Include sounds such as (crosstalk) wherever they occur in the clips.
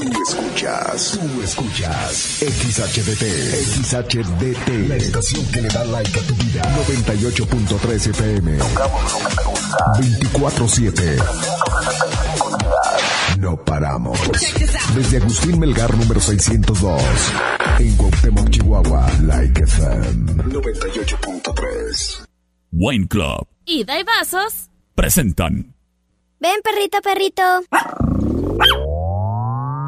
Tú escuchas, tú escuchas XHDT, XHDT, la estación que le da like a tu vida. 98.3 FM. Tocamos lo que te gusta. 24-7. No paramos. Desde Agustín Melgar número 602. En Cuauhtémoc, Chihuahua. Like FM 98.3. Wine Club. ¿Y y vasos? Presentan. Ven, perrito, perrito. (laughs)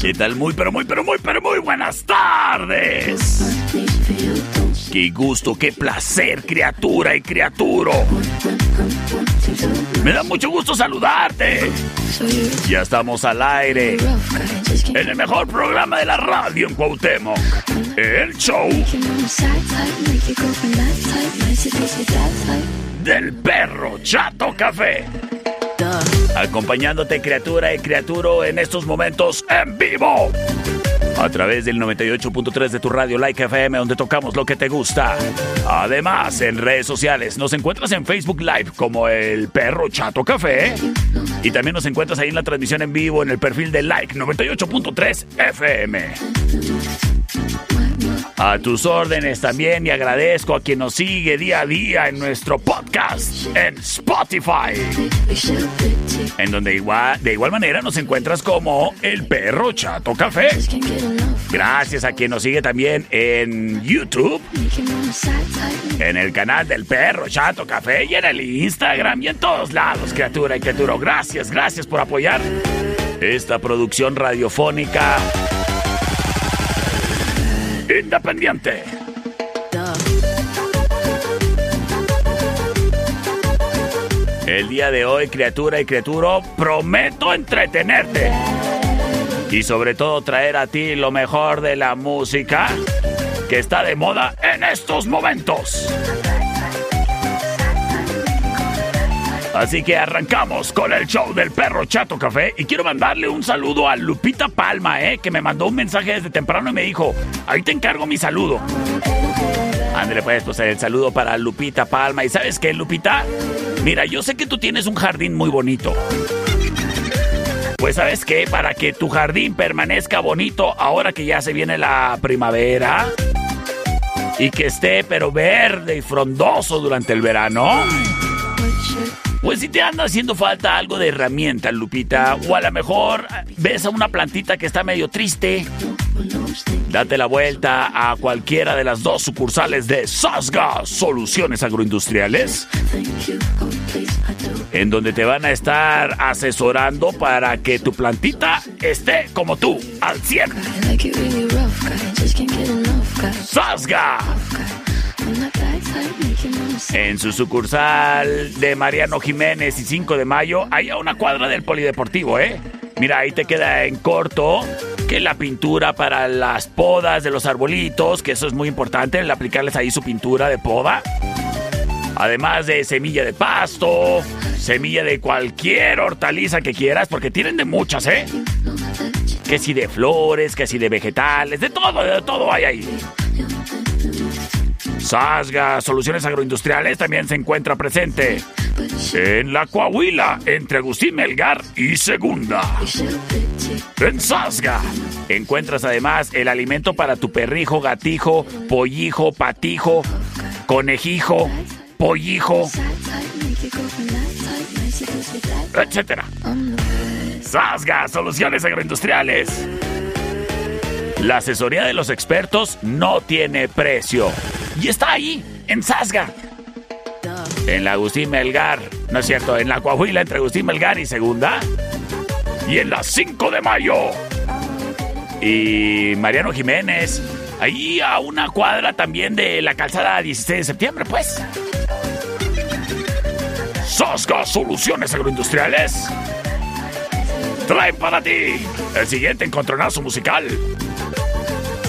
¿Qué tal? Muy, pero muy, pero muy, pero muy buenas tardes. Qué gusto, qué placer, criatura y criaturo. Me da mucho gusto saludarte. Ya estamos al aire. En el mejor programa de la radio en Cuauhtémoc. El show del perro Chato Café. Acompañándote criatura y criatura en estos momentos en vivo. A través del 98.3 de tu radio Like FM donde tocamos lo que te gusta. Además, en redes sociales nos encuentras en Facebook Live como el perro Chato Café. Y también nos encuentras ahí en la transmisión en vivo en el perfil de Like 98.3 FM. A tus órdenes también y agradezco a quien nos sigue día a día en nuestro podcast en Spotify. En donde igual, de igual manera nos encuentras como El Perro Chato Café. Gracias a quien nos sigue también en YouTube. En el canal del Perro Chato Café y en el Instagram y en todos lados, criatura y criatura. Gracias, gracias por apoyar esta producción radiofónica independiente. El día de hoy, criatura y criatura, prometo entretenerte. Y sobre todo traer a ti lo mejor de la música que está de moda en estos momentos. Así que arrancamos con el show del perro Chato Café y quiero mandarle un saludo a Lupita Palma, eh, que me mandó un mensaje desde temprano y me dijo, ahí te encargo mi saludo. Ándale pues, pues el saludo para Lupita Palma. ¿Y sabes qué, Lupita? Mira, yo sé que tú tienes un jardín muy bonito. Pues sabes qué, para que tu jardín permanezca bonito ahora que ya se viene la primavera y que esté pero verde y frondoso durante el verano. Pues si te anda haciendo falta algo de herramienta, Lupita, o a lo mejor ves a una plantita que está medio triste, date la vuelta a cualquiera de las dos sucursales de Sasga Soluciones Agroindustriales, en donde te van a estar asesorando para que tu plantita esté como tú, al 100. Sasga en su sucursal de Mariano Jiménez y 5 de mayo, hay a una cuadra del polideportivo, ¿eh? Mira, ahí te queda en corto que la pintura para las podas de los arbolitos, que eso es muy importante, el aplicarles ahí su pintura de poda. Además de semilla de pasto, semilla de cualquier hortaliza que quieras, porque tienen de muchas, ¿eh? Que si de flores, que si de vegetales, de todo, de todo hay ahí. Sasga Soluciones Agroindustriales también se encuentra presente en la Coahuila, entre Agustín Melgar y Segunda. En Sasga encuentras además el alimento para tu perrijo, gatijo, pollijo, patijo, conejijo, pollijo, etcétera. Sasga Soluciones Agroindustriales. La asesoría de los expertos no tiene precio. Y está ahí, en Sasga. En la Agustín Melgar. No es cierto, en la Coahuila entre Agustín Melgar y Segunda. Y en la 5 de mayo. Y Mariano Jiménez. Ahí a una cuadra también de la calzada 16 de septiembre, pues. Sasga Soluciones Agroindustriales. Traen para ti el siguiente encontronazo musical.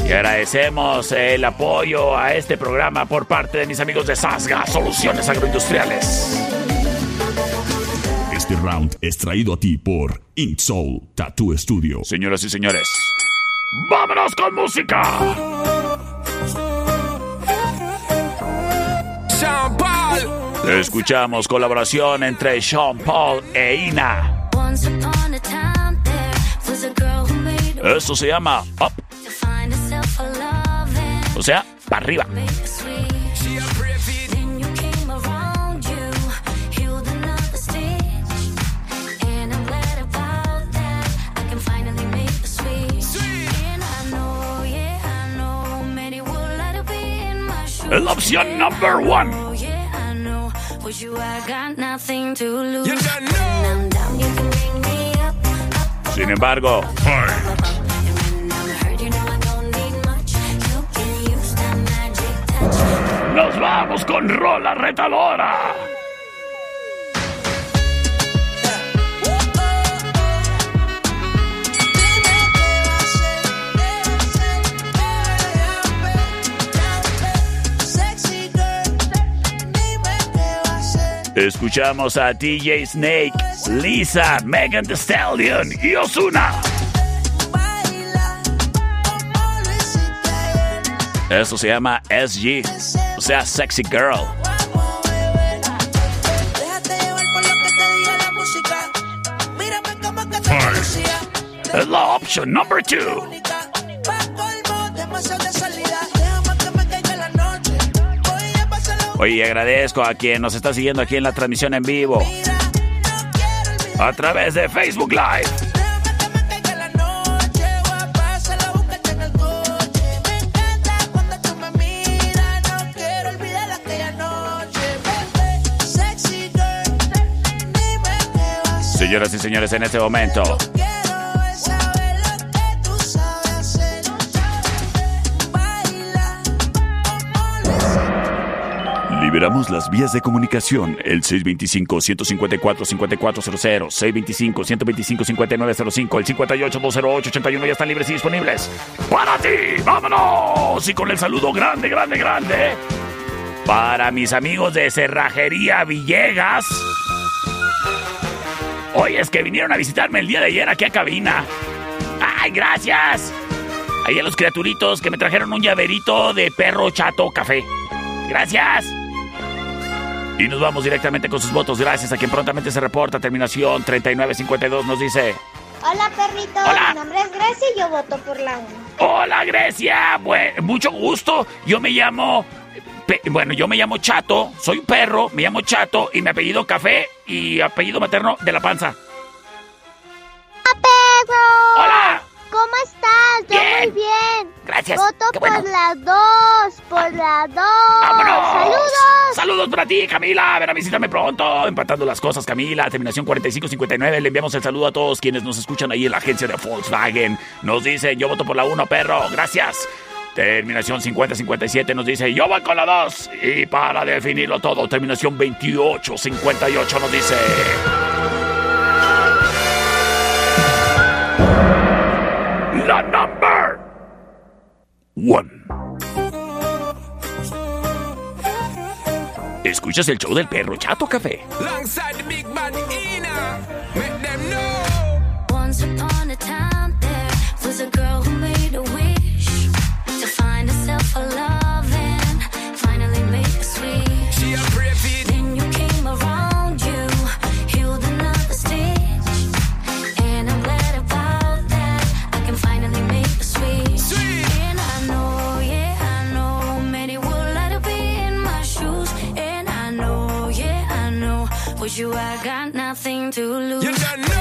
Y agradecemos el apoyo a este programa por parte de mis amigos de Sasga Soluciones Agroindustriales. Este round es traído a ti por Ink Soul Tattoo Studio. Señoras y señores, ¡vámonos con música! Sean Paul. Escuchamos colaboración entre Sean Paul e Ina. Esto se llama Up, sea, para arriba. Es la opción number one. Sin embargo, nos vamos con Rola Retadora. Escuchamos a DJ Snake, Lisa, Megan Thee Stallion y Ozuna. Eso se llama SG, o sea, Sexy Girl. Es la opción number two. Oye, agradezco a quien nos está siguiendo aquí en la transmisión en vivo a través de Facebook Live. Señoras y señores, en este momento liberamos las vías de comunicación. El 625-154-5400, 625-125-5905, el 58-208-81 ya están libres y disponibles. ¡Para ti! ¡Vámonos! Y con el saludo grande, grande, grande. Para mis amigos de Cerrajería Villegas. Oye, es que vinieron a visitarme el día de ayer aquí a cabina. ¡Ay, gracias! Ahí a los criaturitos que me trajeron un llaverito de perro chato café. Gracias. Y nos vamos directamente con sus votos. Gracias a quien prontamente se reporta. Terminación 3952 nos dice... Hola, perrito. Hola. Mi nombre es Gracie y yo voto por la 1. Hola Grecia, Bue- mucho gusto. Yo me llamo, pe- bueno, yo me llamo Chato, soy un perro, me llamo Chato y mi apellido Café y apellido materno de la panza. ¡Perro! Hola, ¿Cómo estás? Yo Bien. muy bien. gracias. Voto Qué bueno. por la 2. Por la 2. ¡Vámonos! ¡Saludos! Saludos para ti, Camila. Ven a visitarme pronto. Empatando las cosas, Camila. Terminación 4559. Le enviamos el saludo a todos quienes nos escuchan ahí en la agencia de Volkswagen. Nos dicen, yo voto por la 1, perro. Gracias. Terminación 5057 nos dice, yo voy con la 2. Y para definirlo todo, terminación 2858 nos dice... La number one. ¿Escuchas el show del perro chato café? You I got nothing to lose.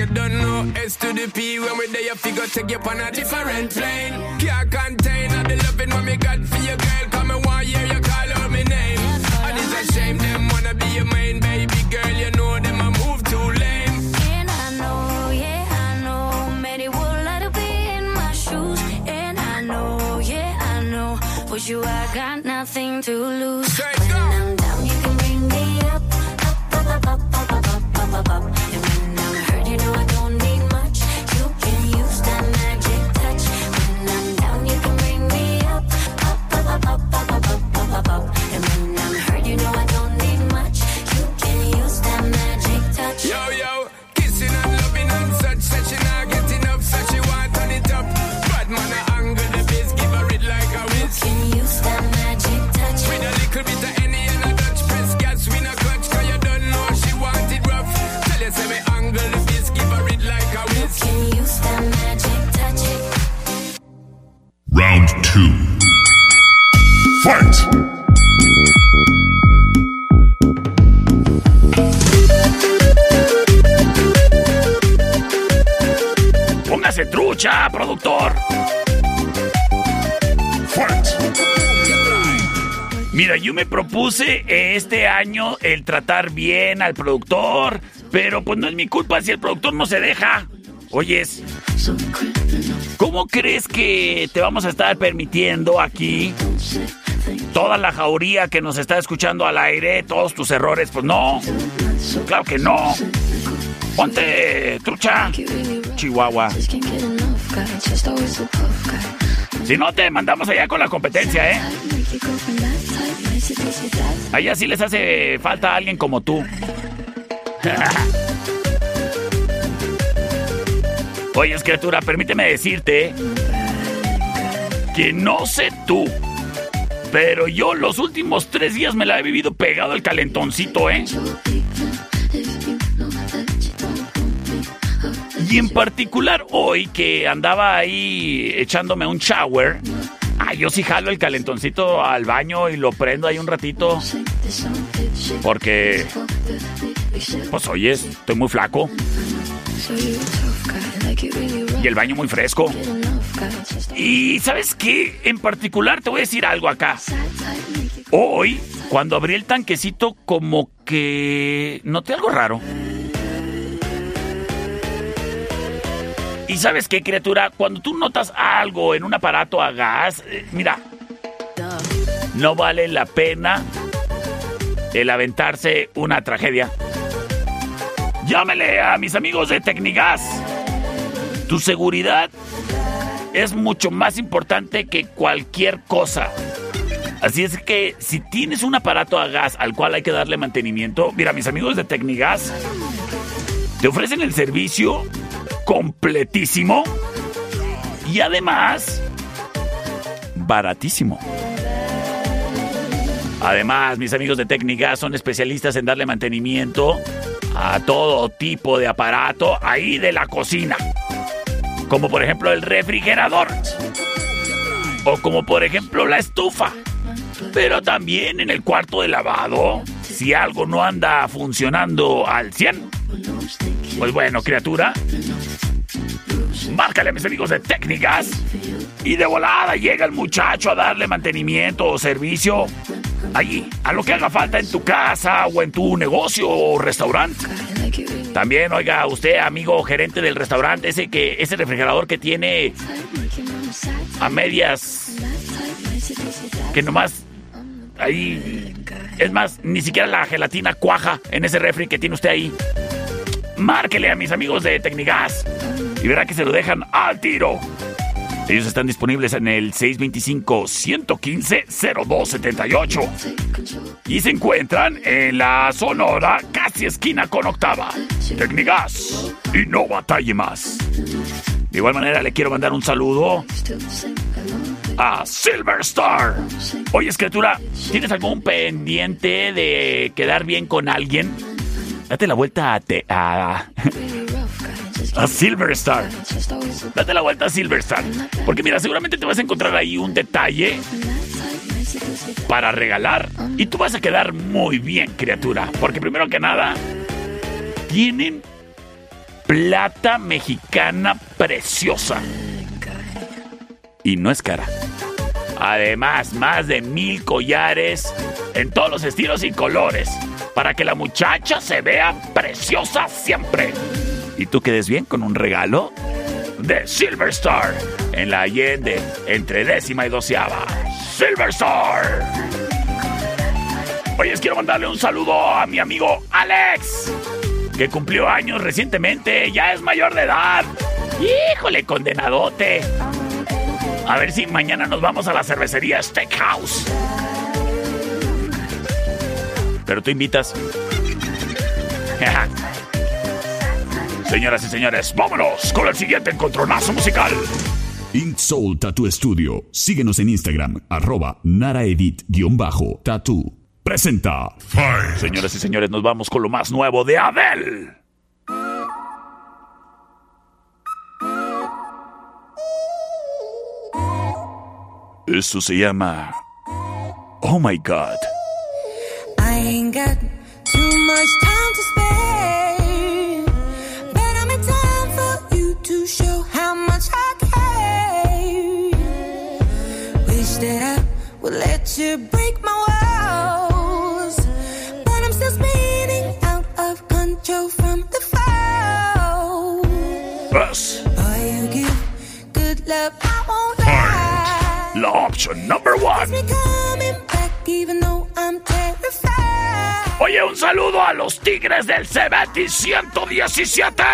You don't know S to the P when we there, you figure take you on a different plane. Can't contain all the loving what me got for your girl. Come and one year you call out my name. And it's a shame them wanna be your main baby girl. You know them a move too lame. And I know, yeah, I know, many would like to be in my shoes. And I know, yeah, I know, for you I got nothing to lose. El tratar bien al productor, pero pues no es mi culpa si el productor no se deja. Oyes, ¿cómo crees que te vamos a estar permitiendo aquí toda la jauría que nos está escuchando al aire, todos tus errores? Pues no, claro que no. Ponte trucha, Chihuahua. Si no, te mandamos allá con la competencia, ¿eh? Allá sí les hace falta alguien como tú. (laughs) Oye, criatura, permíteme decirte que no sé tú, pero yo los últimos tres días me la he vivido pegado al calentoncito, ¿eh? Y en particular hoy que andaba ahí echándome un shower, ah, yo sí jalo el calentoncito al baño y lo prendo ahí un ratito. Porque, pues oye, estoy muy flaco y el baño muy fresco. Y sabes qué, en particular te voy a decir algo acá. Hoy, cuando abrí el tanquecito, como que noté algo raro. Y sabes qué, criatura, cuando tú notas algo en un aparato a gas, eh, mira, no vale la pena el aventarse una tragedia. Llámele a mis amigos de Tecnigas. Tu seguridad es mucho más importante que cualquier cosa. Así es que si tienes un aparato a gas al cual hay que darle mantenimiento, mira, mis amigos de Tecnigas te ofrecen el servicio completísimo y además baratísimo. Además, mis amigos de Tecnigas son especialistas en darle mantenimiento a todo tipo de aparato ahí de la cocina. Como por ejemplo el refrigerador. O como por ejemplo la estufa. Pero también en el cuarto de lavado, si algo no anda funcionando al 100. Pues bueno, criatura, márcale a mis amigos de técnicas y de volada llega el muchacho a darle mantenimiento o servicio allí, a lo que haga falta en tu casa o en tu negocio o restaurante. También, oiga, usted, amigo gerente del restaurante, ese que ese refrigerador que tiene a medias que nomás ahí es más, ni siquiera la gelatina cuaja en ese refri que tiene usted ahí. Márquele a mis amigos de Tecnigas y verá que se lo dejan al tiro. Ellos están disponibles en el 625-115-0278 y se encuentran en la Sonora, casi esquina con octava. Tecnigas y no batalle más. De igual manera le quiero mandar un saludo a Silver Star. Oye, escritura, ¿tienes algún pendiente de quedar bien con alguien? Date la vuelta a, te- a, a Silver Star. Date la vuelta a Silver Star. Porque mira, seguramente te vas a encontrar ahí un detalle para regalar. Y tú vas a quedar muy bien, criatura. Porque primero que nada, tienen plata mexicana preciosa. Y no es cara. Además, más de mil collares en todos los estilos y colores. Para que la muchacha se vea preciosa siempre. Y tú quedes bien con un regalo de Silver Star en la Allende entre décima y doceava. Silver Star. Oye, quiero mandarle un saludo a mi amigo Alex, que cumplió años recientemente, ya es mayor de edad. Híjole, condenadote. A ver si mañana nos vamos a la cervecería Steakhouse. Pero tú invitas. (laughs) Señoras y señores, vámonos con el siguiente encontronazo musical. Ink Soul Tattoo Studio. Síguenos en Instagram, arroba naraedit-tattoo. Presenta. Señoras y señores, nos vamos con lo más nuevo de Adele. Esto se llama Oh My God. Got too much time to spare, but I'm in time for you to show how much I care. Wish that I would let you break my walls, but I'm still spinning out of control from the fall. Yes. Boy, you give good love, I won't lie. Option number one. Oye, un saludo a los Tigres del Cebeti 117.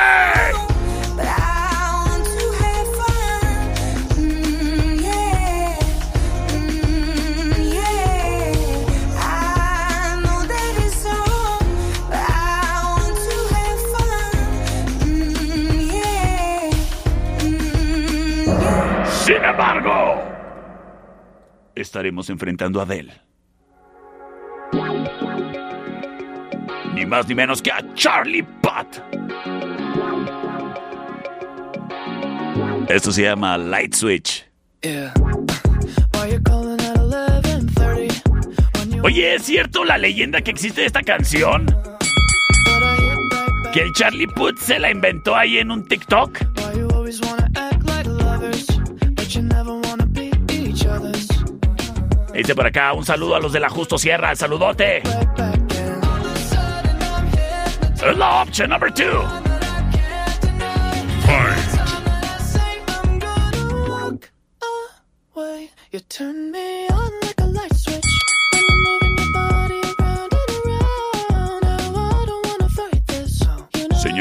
But I want to have fun. Ni más ni menos que a Charlie Puth. Esto se llama Light Switch. Yeah. Why you calling at 11:30 when you Oye, ¿es cierto la leyenda que existe de esta canción? Que el Charlie Puth se la inventó ahí en un TikTok. Dice por acá, un saludo a los de la Justo Sierra, saludote. Hypnotized. Es la option number two. I say I'm gonna walk away. You turn me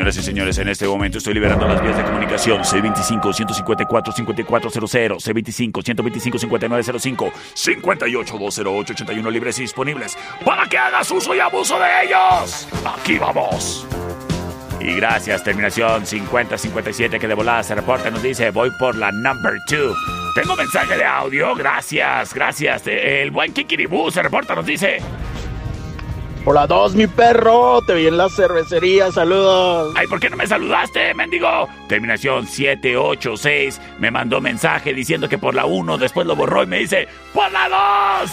Señoras y señores, en este momento estoy liberando las vías de comunicación C25-154-5400, C25-125-5905, 58-208-81 libres y disponibles para que hagas uso y abuso de ellos. Aquí vamos. Y gracias, terminación 5057 que de volada se reporta, nos dice, voy por la number 2. Tengo mensaje de audio, gracias, gracias. El buen Kikiribú se reporta, nos dice, Hola dos, mi perro. Te vi en la cervecería. Saludos. Ay, ¿por qué no me saludaste, mendigo? Terminación 786 me mandó mensaje diciendo que por la 1, después lo borró y me dice, ¡por la 2!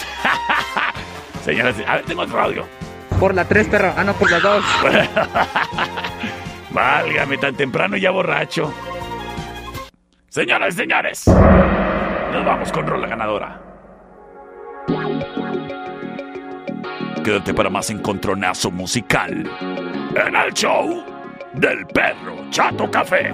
(laughs) Señoras, a ver, tengo otro audio. Por la 3, perro. Ah, no, por la 2. (laughs) Válgame, tan temprano y ya borracho. Señoras y señores, nos vamos con rola ganadora. Quédate para más encontronazo musical en el show del perro Chato Café.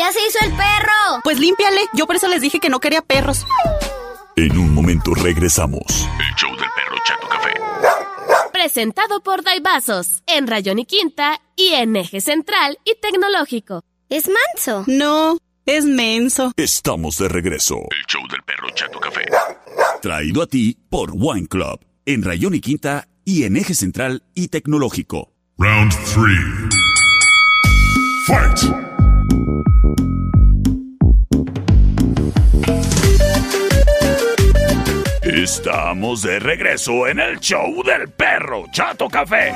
Ya se hizo el perro. Pues límpiale. Yo por eso les dije que no quería perros. En un momento regresamos. El show del perro Chato Café. Presentado por Daibazos, en Rayón y Quinta y en Eje Central y Tecnológico. Es manso. No, es menso. Estamos de regreso. El show del perro Chato Café. Traído a ti por Wine Club. En Rayón y Quinta y en Eje Central y Tecnológico. Round three. Fight! Estamos de regreso en el show del perro Chato Café.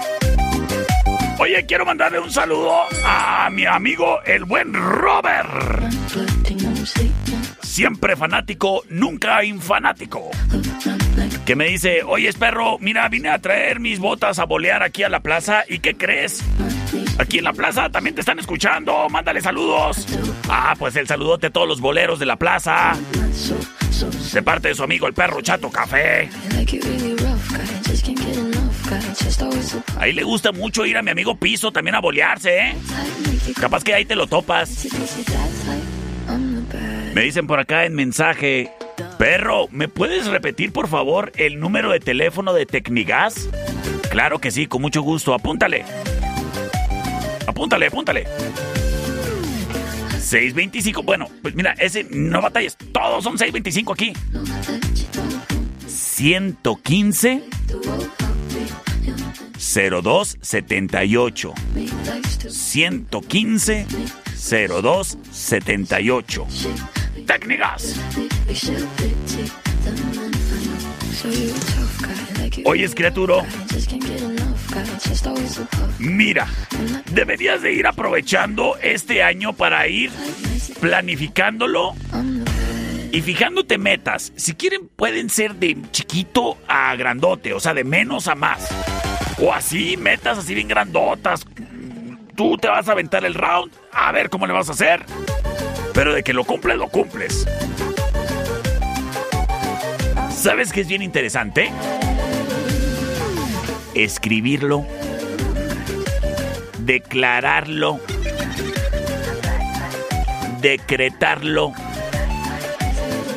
Oye, quiero mandarle un saludo a mi amigo el buen Robert. Siempre fanático, nunca infanático. Que me dice, oye perro, mira, vine a traer mis botas a bolear aquí a la plaza. ¿Y qué crees? Aquí en la plaza también te están escuchando. Mándale saludos. Ah, pues el saludote a todos los boleros de la plaza. De parte de su amigo el perro Chato Café. Ahí le gusta mucho ir a mi amigo Piso también a bolearse, ¿eh? Capaz que ahí te lo topas. Me dicen por acá en mensaje, perro, ¿me puedes repetir por favor el número de teléfono de Tecnigas? Claro que sí, con mucho gusto. Apúntale. Apúntale, apúntale. 625. Bueno, pues mira, ese no batalles. Todos son 625 aquí. 115 0278. 115 0278. Técnicas. Oyes, criatura. Mira, deberías de ir aprovechando este año para ir planificándolo y fijándote metas. Si quieren, pueden ser de chiquito a grandote, o sea, de menos a más. O así, metas así bien grandotas. Tú te vas a aventar el round, a ver cómo le vas a hacer. Pero de que lo cumples, lo cumples. ¿Sabes qué es bien interesante? Escribirlo, declararlo, decretarlo.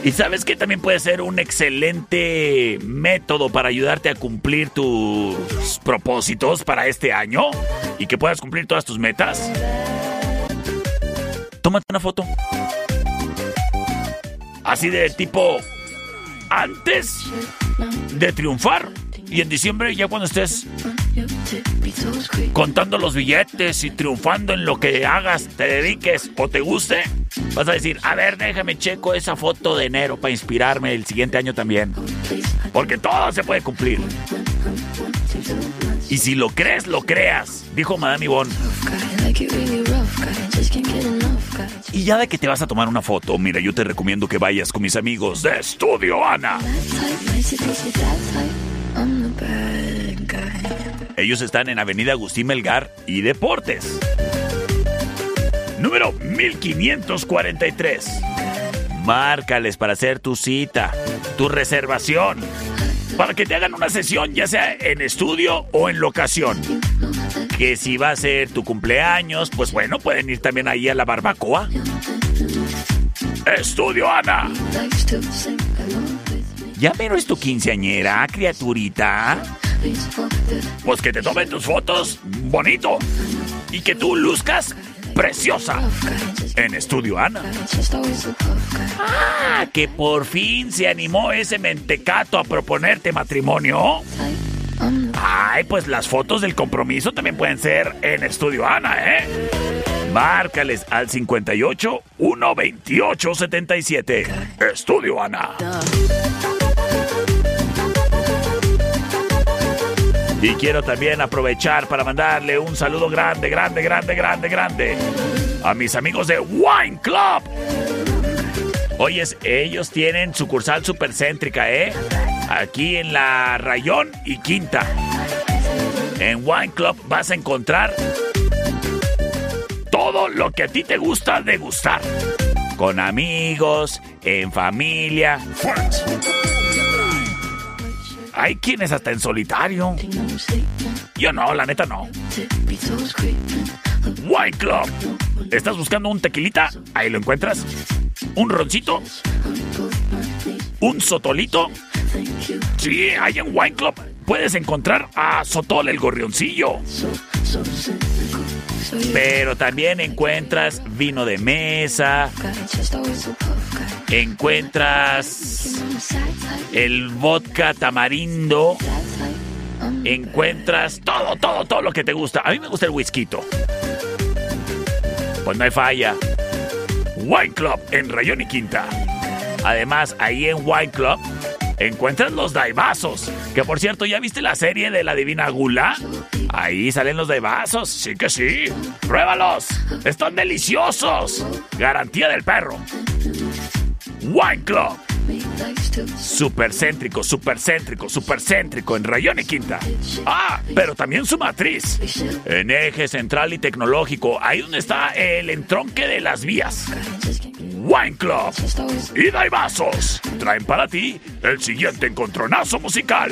Y sabes que también puede ser un excelente método para ayudarte a cumplir tus propósitos para este año y que puedas cumplir todas tus metas. Tómate una foto. Así de tipo antes de triunfar Y en diciembre, ya cuando estés contando los billetes y triunfando en lo que hagas, te dediques o te guste, vas a decir, a ver, déjame checo esa foto de enero para inspirarme el siguiente año también. Porque todo se puede cumplir. Y si lo crees, lo creas, dijo Madame Yvonne. Y ya de que te vas a tomar una foto, mira, yo te recomiendo que vayas con mis amigos de Estudio Ana. Ellos están en Avenida Agustín Melgar y Deportes. Número 1543. Márcales para hacer tu cita, tu reservación, para que te hagan una sesión, ya sea en estudio o en locación. Que si va a ser tu cumpleaños, pues bueno, pueden ir también ahí a la barbacoa. Estudio Ana. ¿Ya pero es tu quinceañera, criaturita? Pues que te tomen tus fotos bonito y que tú luzcas preciosa en Estudio Ana. Ah, que por fin se animó ese mentecato a proponerte matrimonio. Ay, pues las fotos del compromiso también pueden ser en Estudio Ana, ¿eh? Márcales al 58 128 77. Estudio Ana. Y quiero también aprovechar para mandarle un saludo grande, grande, grande, grande, grande a mis amigos de Wine Club. Oyes, ellos tienen sucursal supercéntrica, ¿eh? Aquí en la Rayón y Quinta. En Wine Club vas a encontrar todo lo que a ti te gusta degustar. Con amigos, en familia. Hay quienes hasta en solitario. Yo no, la neta no. Wine Club. ¿Estás buscando un tequilita? Ahí lo encuentras. ¿Un roncito? ¿Un sotolito? Sí, ahí en Wine Club puedes encontrar a Sotol el gorrioncillo. Pero también encuentras vino de mesa. Encuentras el vodka tamarindo. Encuentras todo, todo, todo lo que te gusta. A mí me gusta el whisky. Pues no hay falla. Wine Club en Rayón y Quinta. Además, ahí en Wine Club encuentras los daibazos. Que por cierto, ¿ya viste la serie de la Divina Gula? Ahí salen los daibazos, sí que sí. Pruébalos. Están deliciosos. Garantía del perro. Wine Club. Supercéntrico, supercéntrico, supercéntrico en Rayón y Quinta. Ah, pero también su matriz. En eje central y tecnológico, ahí donde está el entronque de las vías. Wine Club y Daibazos traen para ti el siguiente encontronazo musical.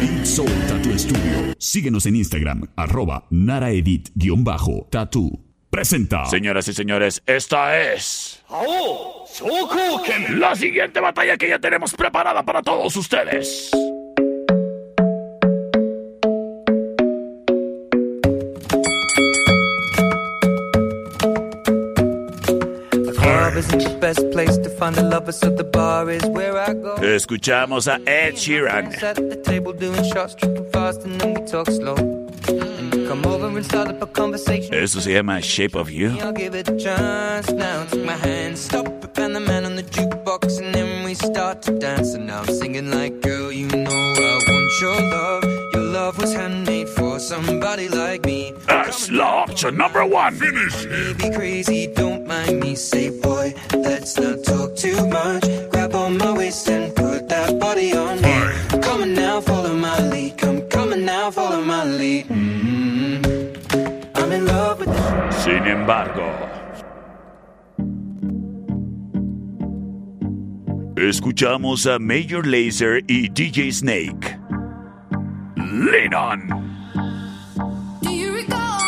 Big Soul Tattoo Studio. Síguenos en Instagram, arroba naraedit-tattoo. Presenta. Señoras y señores, esta es la siguiente batalla que ya tenemos preparada para todos ustedes. Escuchamos a Ed Sheeran. Come over and start up a conversation. Eso se llama Shape of You. I'll give it a chance now. Take my hand, stop it, and the man on the jukebox, and then we start to dance. And now I'm singing like, girl, you know I want your love. Your love was handmade for somebody like me. That's law option number one. Finish. Be crazy, don't mind me. Say, boy, let's not talk too much. Grab on my waist and Sin embargo, escuchamos a Major Lazer y DJ Snake. Lean on. Do you recall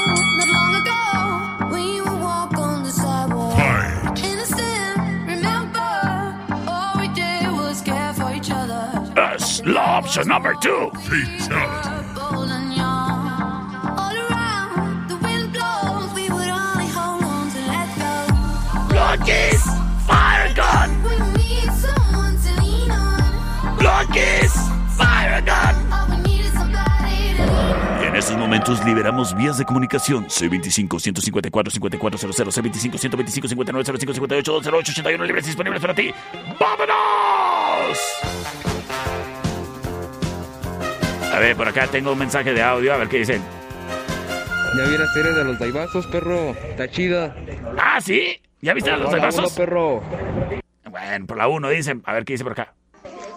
Blockies, fire gun. We need someone to lean on. Blockies, fire gun. En estos momentos liberamos vías de comunicación. C25-154-5400, C25-125-5905-58-208-81 libres disponibles para ti. ¡Vámonos! A ver, por acá tengo un mensaje de audio, a ver qué dicen. Ya vi la de los daibazos, perro. Está chida. ¿Ah, sí? ¿Ya viste a los uno, perro. Bueno, por la 1 dicen. A ver qué dice por acá.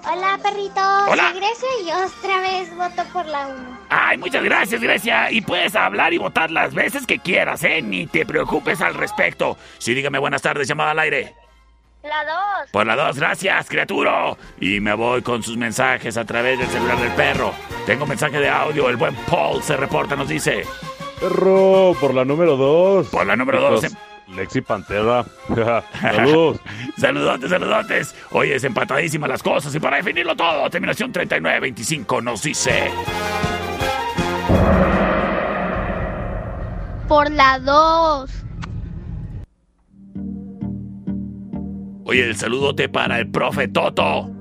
Hola, perrito. Hola. Soy Grecia y otra vez voto por la 1. Ay, muchas gracias, Grecia. Y puedes hablar y votar las veces que quieras, ¿eh? Ni te preocupes al respecto. Sí, dígame buenas tardes, llamada al aire. La 2. Por la 2, gracias, criatura. Y me voy con sus mensajes a través del celular del perro. Tengo mensaje de audio. El buen Paul se reporta, nos dice. Perro, por la número 2. Por la número dos, em. Lexi Pantera. (laughs) Saludos. (laughs) saludotes, saludotes. Oye, es empatadísimas las cosas. Y para definirlo todo, terminación 3925 nos dice. Por la 2. Oye, el saludote para el profe Toto.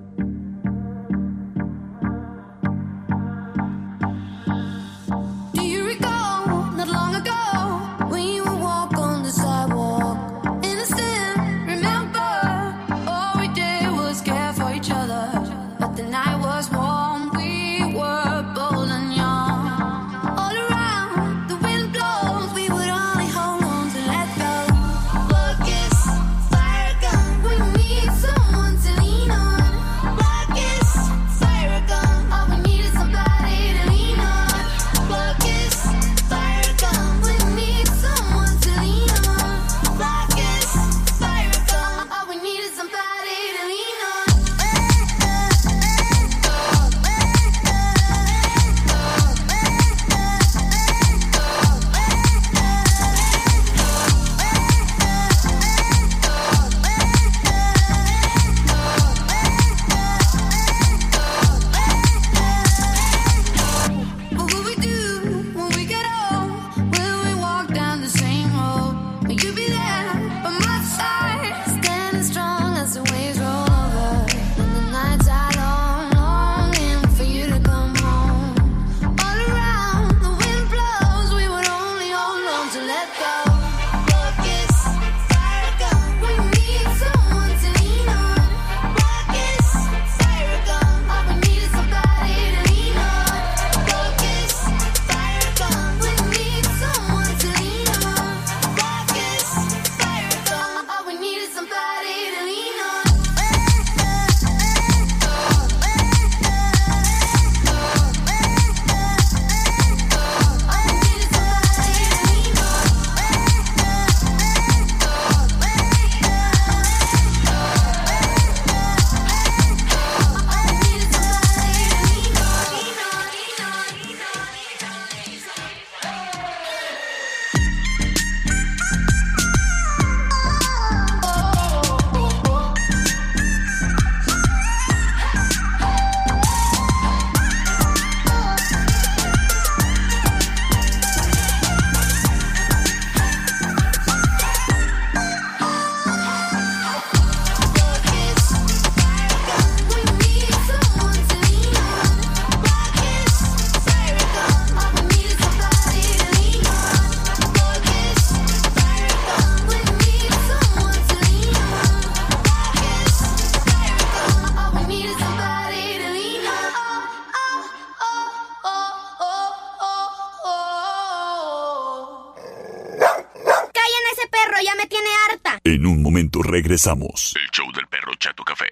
Regresamos. El show del perro Chato Café.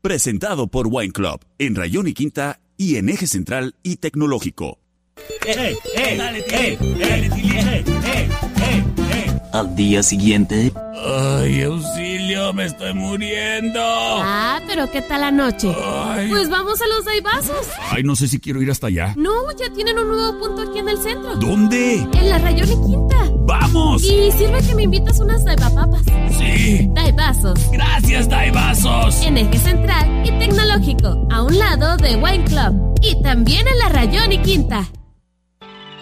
Presentado por Wine Club en Rayón y Quinta y en Eje Central y Tecnológico. ¡Eh, eh, dale, eh, eh, eh, eh, eh, Al día siguiente. Ay, auxilio, me estoy muriendo. Ah, pero ¿qué tal la noche? Ay. Pues vamos a los daibazos. Ay, no sé si quiero ir hasta allá. No, ya tienen un nuevo punto aquí en el centro. ¿Dónde? En la Rayón y Quinta. ¡Vamos! Y sirve que me invitas unas daibapapas. Sí. Daibazos. Gracias, Daibazos. En eje central y tecnológico, a un lado de Wine Club. Y también en la Rayón y Quinta.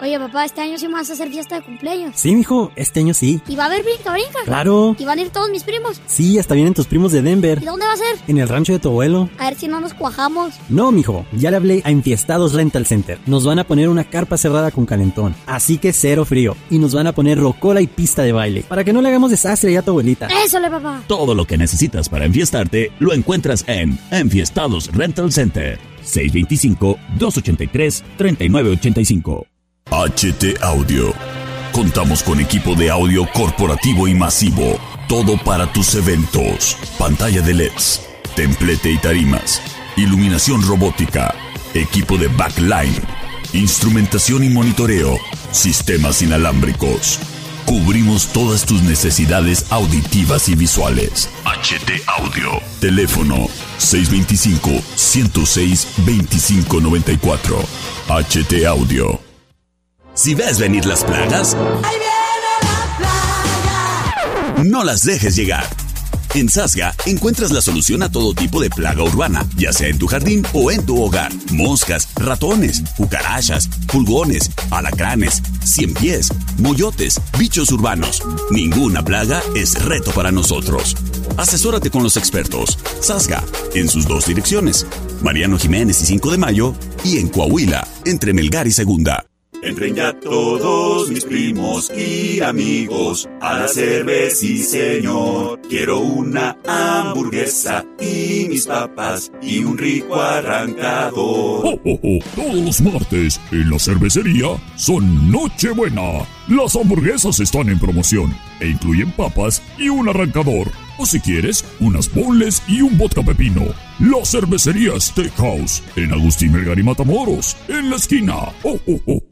Oye, papá, este año sí me vas a hacer fiesta de cumpleaños. Sí, mijo, este año sí. ¿Y va a haber brinca, brinca? Claro. ¿Y van a ir todos mis primos? Sí, hasta vienen tus primos de Denver. ¿Y dónde va a ser? En el rancho de tu abuelo. A ver si no nos cuajamos. No, mijo, ya le hablé a Enfiestados Rental Center. Nos van a poner una carpa cerrada con calentón, así que cero frío. Y nos van a poner rocola y pista de baile, para que no le hagamos desastre ya a tu abuelita. Eso le, papá. Todo lo que necesitas para enfiestarte lo encuentras en Enfiestados Rental Center. 625-283-3985. HT Audio. Contamos con equipo de audio corporativo y masivo. Todo para tus eventos. Pantalla de LEDs, templete y tarimas, iluminación robótica, equipo de backline, instrumentación y monitoreo, sistemas inalámbricos. Cubrimos todas tus necesidades auditivas y visuales. HT Audio. Teléfono 625-106-2594. HT Audio. Si ves venir las plagas, no las dejes llegar. En Sasga encuentras la solución a todo tipo de plaga urbana, ya sea en tu jardín o en tu hogar. Moscas, ratones, cucarachas, pulgones, alacranes, cien pies, moyotes, bichos urbanos. Ninguna plaga es reto para nosotros. Asesórate con los expertos. Sasga, en sus dos direcciones. Mariano Jiménez y 5 de Mayo, y en Coahuila, entre Melgar y Segunda. Entren ya todos mis primos y amigos a la cerveza, señor. Quiero una hamburguesa y mis papas y un rico arrancador. Oh, oh, oh. Todos los martes en la cervecería son Nochebuena. Las hamburguesas están en promoción e incluyen papas y un arrancador. O si quieres, unas bonles y un vodka pepino. La cervecería Steakhouse en Agustín Melgar y Matamoros, en la esquina. Oh, oh, oh.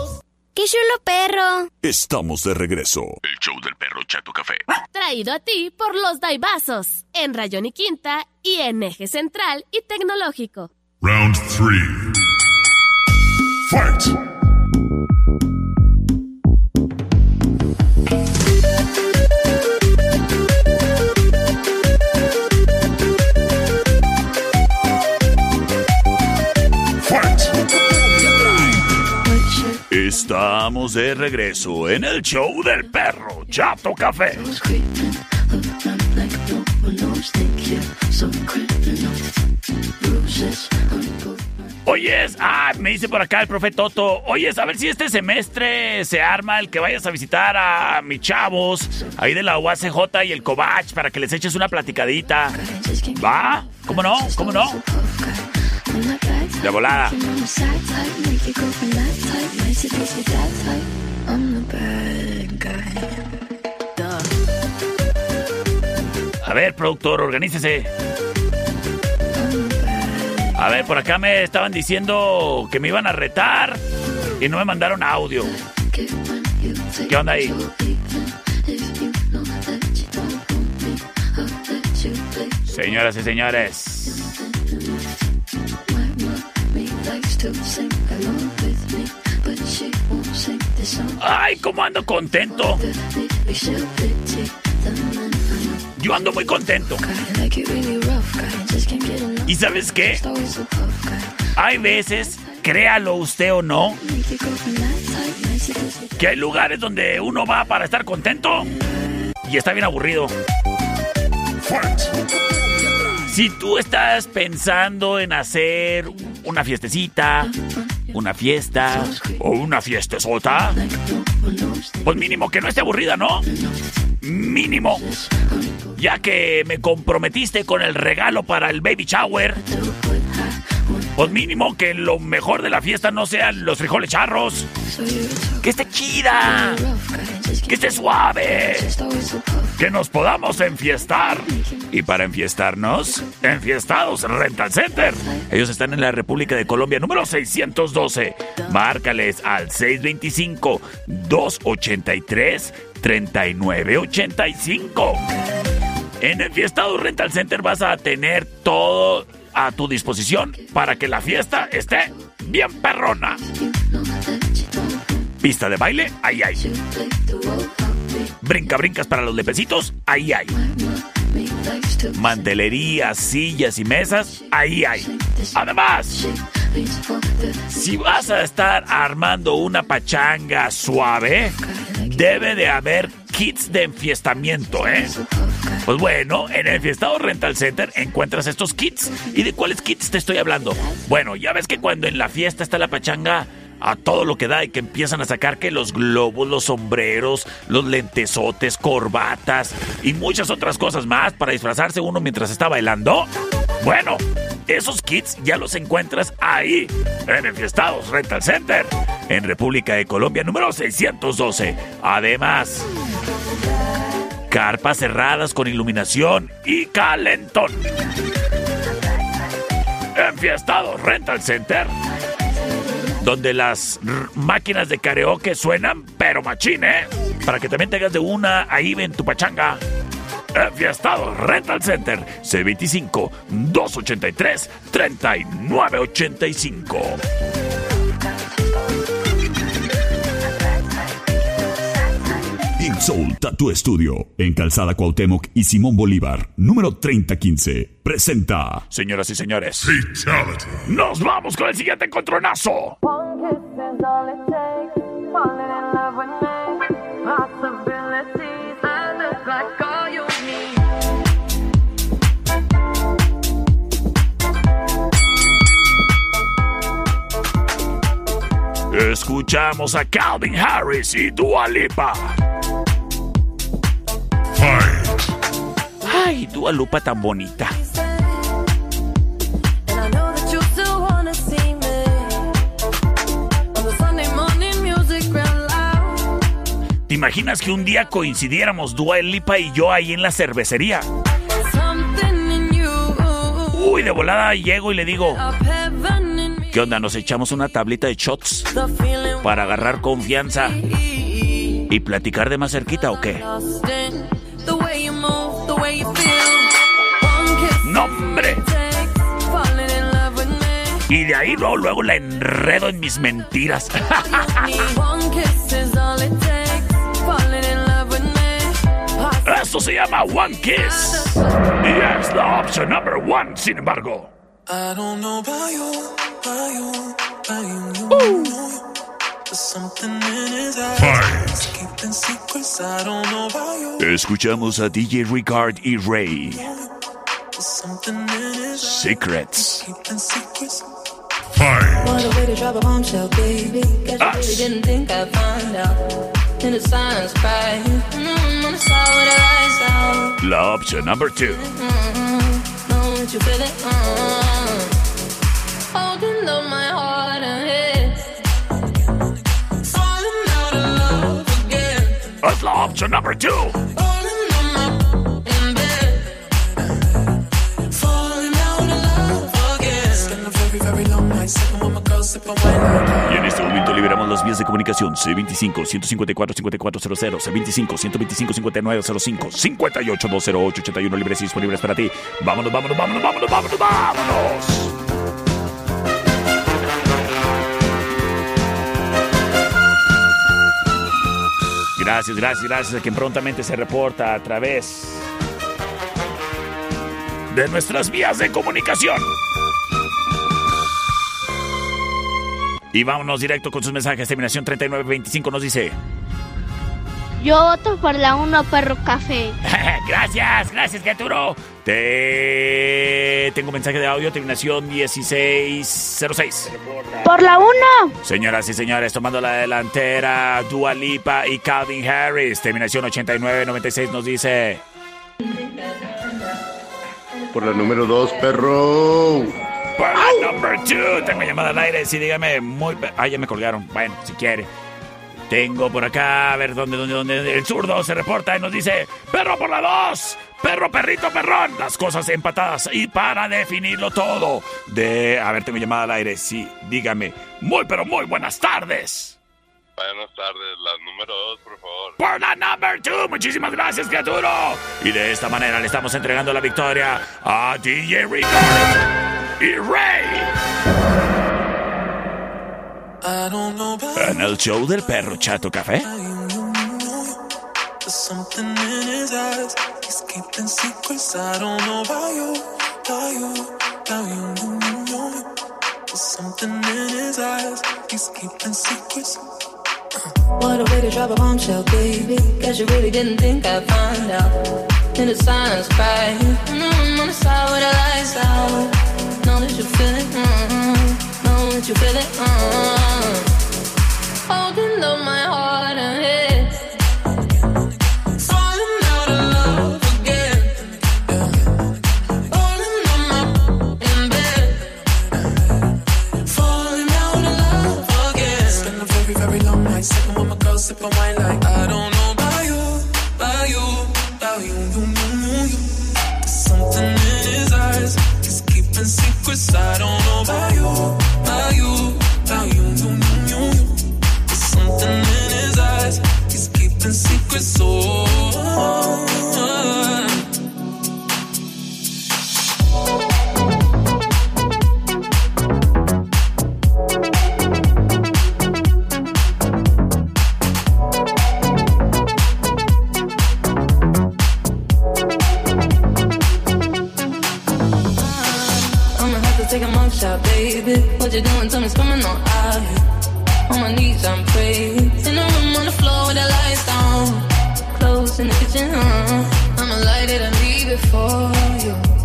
¡Qué chulo perro! Estamos de regreso. El show del perro Chato Café. Traído a ti por los Daibazos, en Rayón y Quinta y en Eje Central y Tecnológico. Round 3. Fight. Estamos de regreso en el show del perro Chato Café. Oyes, ah, me dice por acá el profe Toto. Oyes, a ver si este semestre se arma el que vayas a visitar a mis chavos ahí de la UACJ y el Covach para que les eches una platicadita. ¿Va? ¿Cómo no? ¿Cómo no? De volada. A ver, productor, organícese. A ver, por acá me estaban diciendo que me iban a retar y no me mandaron audio. ¿Qué onda ahí? Señoras y señores. Ay, cómo ando contento. Yo ando muy contento. ¿Y sabes qué? Hay veces, créalo usted o no, que hay lugares donde uno va para estar contento y está bien aburrido. Si tú estás pensando en hacer una fiestecita, una fiesta o una fiestezota, pues mínimo que no esté aburrida, ¿no? Mínimo. Ya que me comprometiste con el regalo para el baby shower. Pues mínimo que lo mejor de la fiesta no sean los frijoles charros. Que esté chida. Que esté suave. Que nos podamos enfiestar. Y para enfiestarnos, enfiestados Rental Center. Ellos están en la República de Colombia, número 612. Márcales al 625-283-3985. En Enfiestados Rental Center vas a tener todo a tu disposición para que la fiesta esté bien perrona. Pista de baile, ahí hay. Brinca brincas para los lepecitos, ahí hay. Mantelería, sillas y mesas, ahí hay. Además, si vas a estar armando una pachanga suave, debe de haber kits de enfiestamiento, ¿eh? Pues bueno, en el Fiestado Rental Center encuentras estos kits. ¿Y de cuáles kits te estoy hablando? Bueno, ya ves que cuando en la fiesta está la pachanga a todo lo que da y que empiezan a sacar que los globos, los sombreros, los lentesotes, corbatas y muchas otras cosas más para disfrazarse uno mientras está bailando. Bueno, esos kits ya los encuentras ahí, en el Fiestados Rental Center, en República de Colombia número 612. Además, carpas cerradas con iluminación y calentón. Enfiestados Rental Center, donde las máquinas de karaoke suenan, pero machín, ¿eh? Para que también tengas de una ahí en tu pachanga. Enfiestados Rental Center, C25-283-3985. Pink Soul Tattoo Studio, en Calzada Cuauhtémoc y Simón Bolívar, número 3015. Presenta. Señoras y señores, nos vamos con el siguiente encontronazo. Escuchamos a Calvin Harris y Dua Lipa. Sunday morning music real loud. ¿Te imaginas que un día coincidiéramos Dua Lipa y yo ahí en la cervecería? Uy, de volada llego y le digo. ¿qué onda? ¿Nos echamos una tablita de shots para agarrar confianza y platicar de más cerquita o qué? Move, the way you feel. One kiss ¡No, hombre! takes, falling in love with me. Y de ahí luego, luego la enredo en mis mentiras. (laughs) Esto se llama One Kiss. Y es la opción number one, sin embargo. I don't know about you, about you, about you, you Escuchamos a DJ Ricard y Ray. Something in his Secrets. keeping. What a way to drop a bombshell, baby. Guess you really didn't think I'd find out. In the silence, cry. Mm, on the side with the lights out. La opción number two. Mm, know that you feel it. Mm. Holding up my girl, sipping wine. Y en este momento liberamos las vías de comunicación C25-154-5400, C25-125-5905, 58-208-81 libres y disponibles para ti. Vámonos, vámonos, vámonos, vámonos, vámonos, vámonos. Gracias, gracias, gracias a quien prontamente se reporta a través de nuestras vías de comunicación. Y vámonos directo con sus mensajes. Terminación 3925 nos dice: Yo voto por la 1 perro café. (laughs) Gracias, gracias, criaturo. Te... Tengo mensaje de audio, terminación 1606. Por la 1. Señoras y señores, tomando la delantera, Dua Lipa y Calvin Harris. Terminación 8996 nos dice: Por la número dos, perro. Perla number two. Tengo llamada al aire. Sí, dígame muy. Ah, ya me colgaron. Bueno, si quiere. Tengo por acá, a ver dónde, dónde, dónde. El zurdo se reporta y nos dice: Perro por la dos. Perro, perrito, perrón. Las cosas empatadas. Y para definirlo todo. De. A ver, tengo llamada al aire. Sí, dígame. Muy, pero muy buenas tardes. Buenas tardes, la número dos, por favor. Por la number two. Muchísimas gracias, criatura. Y de esta manera le estamos entregando la victoria a DJ Ricardo y Ray. En el show del perro Chato Café. What a way to drop a bombshell, baby. Guess you really didn't think I'd find out. In the silence, cry. Mm, on the the lights out. Know that you feel it. Mm, that you feel it. Mm. Secrets. I don't know about you, keeping secrets. Oh. I'ma have to take a mug shot, baby. What you doing? Tell me, coming on out here. On my knees, I'm praying. In the room on the floor with the lights down. Clothes in the kitchen, uh. I'ma light it and leave it for you.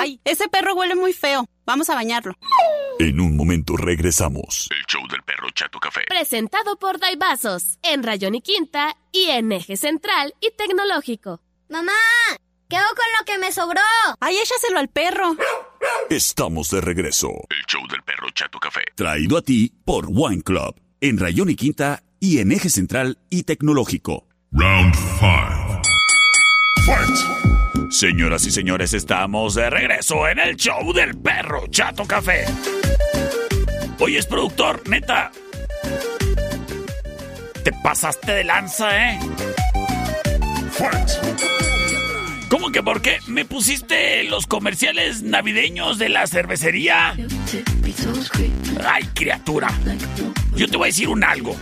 Ay, ese perro huele muy feo. Vamos a bañarlo. En un momento regresamos. El show del perro Chato Café. Presentado por Daibazos, en Rayón y Quinta y en Eje Central y Tecnológico. Mamá, ¿qué hago con lo que me sobró? Ay, échaselo al perro. Estamos de regreso. El show del perro Chato Café. Traído a ti por Wine Club, en Rayón y Quinta y en Eje Central y Tecnológico. Round 5. Señoras y señores, estamos de regreso en el show del perro Chato Café. Oye, es productor, neta. Te pasaste de lanza, ¿eh? ¿Cómo que por qué me pusiste los comerciales navideños de la cervecería? Ay, criatura. Yo te voy a decir un algo.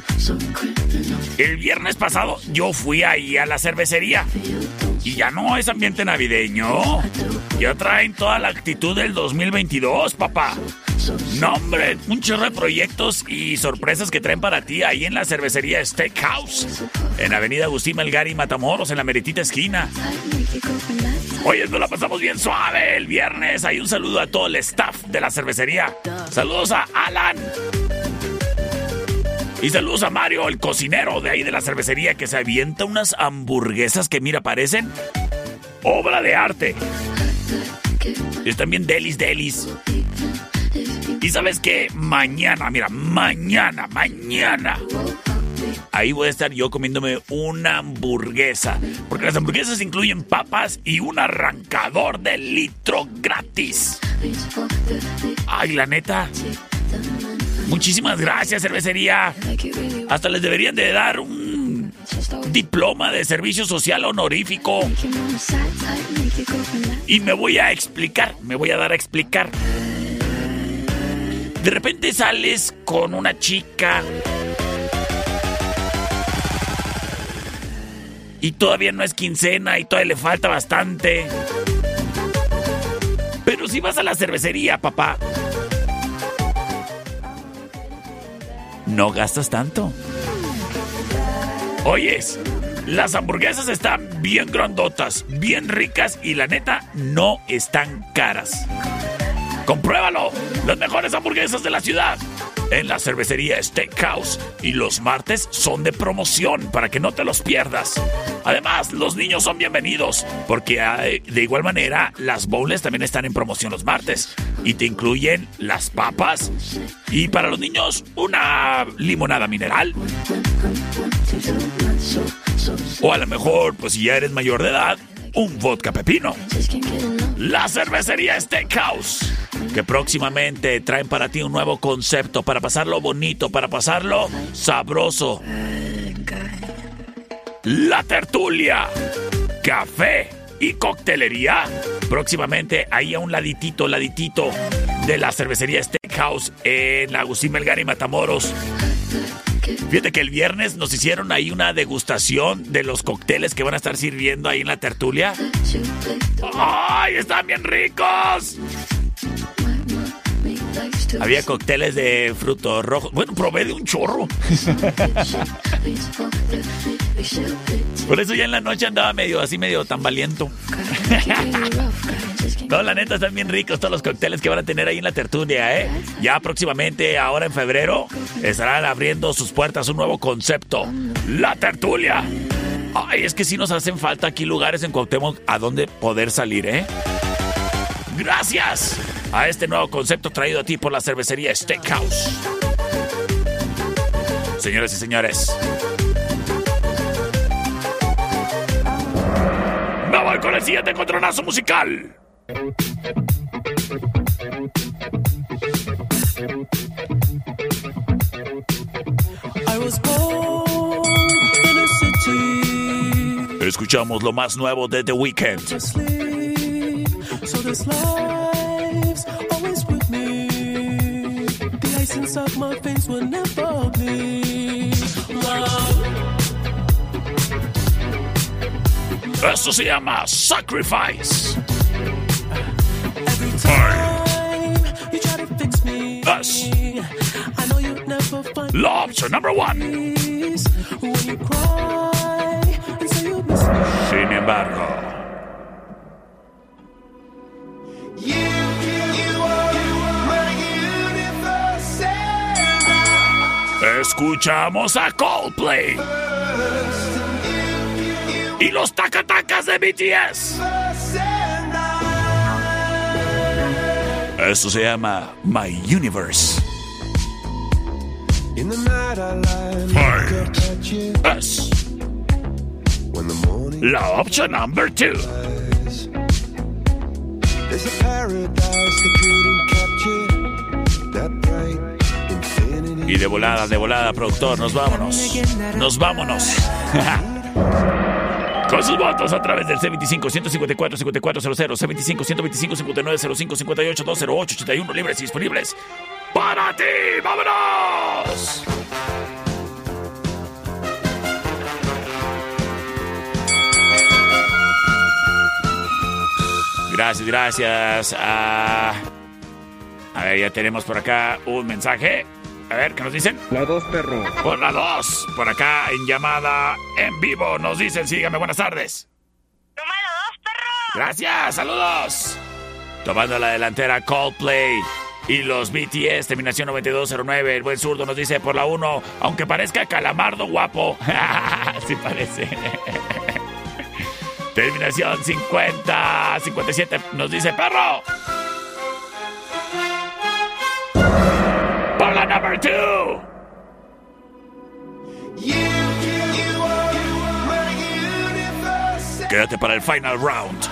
El viernes pasado yo fui ahí a la cervecería. Y ya no es ambiente navideño. Ya traen toda la actitud del 2022, papá. No, hombre, un chorro de proyectos y sorpresas que traen para ti ahí en la cervecería Steakhouse. En Avenida Agustín Melgar y Matamoros, en la meritita esquina. Oye, nos la pasamos bien suave el viernes. Hay un saludo a todo el staff de la cervecería. Saludos a Alan. Y saludos a Mario, el cocinero de ahí de la cervecería, que se avienta unas hamburguesas que, mira, parecen obra de arte. Están bien delis, delis. Y sabes qué? Mañana, mira, mañana, mañana. Ahí voy a estar yo comiéndome una hamburguesa. Porque las hamburguesas incluyen papas y un arrancador de litro gratis. Ay, la neta. Muchísimas gracias, cervecería. Hasta les deberían de dar un diploma de servicio social honorífico. Y me voy a explicar, me voy a dar a explicar. De repente sales con una chica y todavía no es quincena y todavía le falta bastante. Pero si vas a la cervecería, papá, no gastas tanto. Oyes, las hamburguesas están bien grandotas, bien ricas y la neta no están caras. Compruébalo, las mejores hamburguesas de la ciudad. En la cervecería Steakhouse. Y los martes son de promoción para que no te los pierdas. Además, los niños son bienvenidos. Porque de igual manera, las bowls también están en promoción los martes. Y te incluyen las papas. Y para los niños, una limonada mineral. O a lo mejor, pues si ya eres mayor de edad, un vodka pepino. La cervecería Steakhouse, que próximamente traen para ti un nuevo concepto para pasarlo bonito, para pasarlo sabroso. La tertulia, café y coctelería. Próximamente ahí a un laditito, laditito de la cervecería Steakhouse en Agustín Melgar y Matamoros. Fíjate que el viernes nos hicieron ahí una degustación de los cócteles que van a estar sirviendo ahí en la tertulia. ¡Ay, están bien ricos! Había cócteles de frutos rojos. Bueno, probé de un chorro. Por eso ya en la noche andaba medio así, medio tambaliento. (laughs) No, la neta están bien ricos todos los cócteles que van a tener ahí en la tertulia, ¿eh? Ya próximamente, ahora en febrero, estarán abriendo sus puertas un nuevo concepto. La tertulia. Ay, es que sí nos hacen falta aquí lugares en Cuauhtémoc a donde poder salir, ¿eh? Gracias a este nuevo concepto traído a ti por la cervecería Steakhouse. Señores y señores. Me voy con el siguiente encontronazo musical. Escuchamos lo más nuevo de The Weeknd. Ice inside my veins will never bleed. Love. Esto se llama Sacrifice. Every time you try to fix me, Us. I know you'll never find opción number one. when you cry and say you miss me. Sin embargo, escuchamos a Coldplay y los tacatacas de BTS. Esto se llama My Universe. Us. When the morning La opción number two. Y de volada, de volada, productor, nos vámonos. Nos vámonos. (laughs) Con sus votos a través del C25-154-5400, C25-125-5905-58-208-81, libres y disponibles. ¡Para ti! ¡Vámonos! Gracias, gracias. A... a ver, ya tenemos por acá un mensaje. A ver, ¿qué nos dicen? La dos, perro. Por la 2, por acá en llamada en vivo, nos dicen, sígame, buenas tardes. Número 2, perro. Gracias, saludos. Tomando la delantera Coldplay y los BTS, terminación 9209, el buen zurdo nos dice por la 1, aunque parezca calamardo guapo. (laughs) sí parece. (laughs) terminación 50, 57, nos dice perro. number two. Quédate para el final round.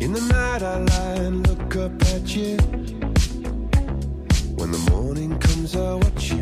In the night I lie and look up at you. When the morning comes I watch you.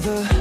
Together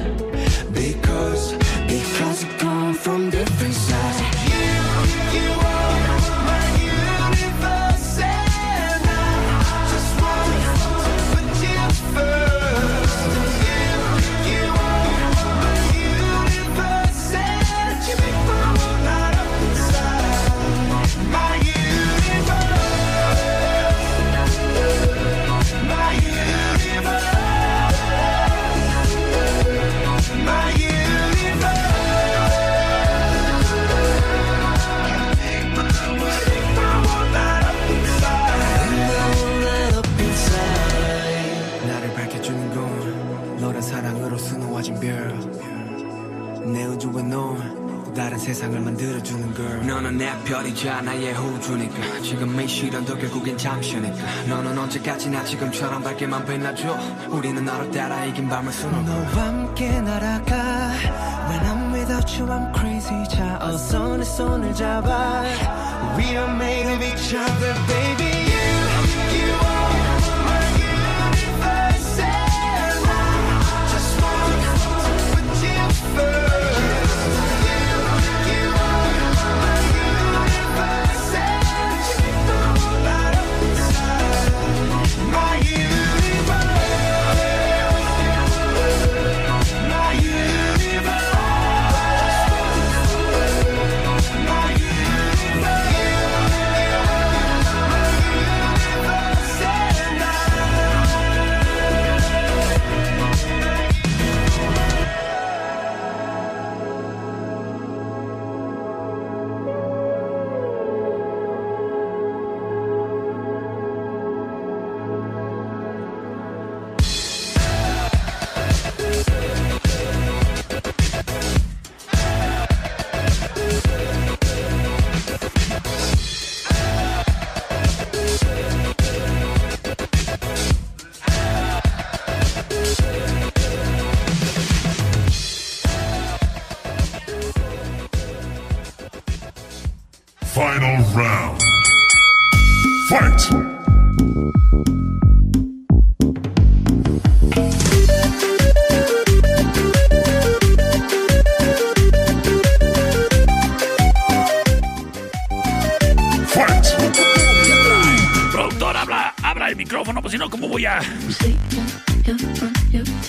밝게만 빛나줘 우리는 너를 따라 이긴 밤을 수놓고 너와 함께 날아가 When I'm without you I'm crazy 자 어서 내 손을 잡아 We are made of each other baby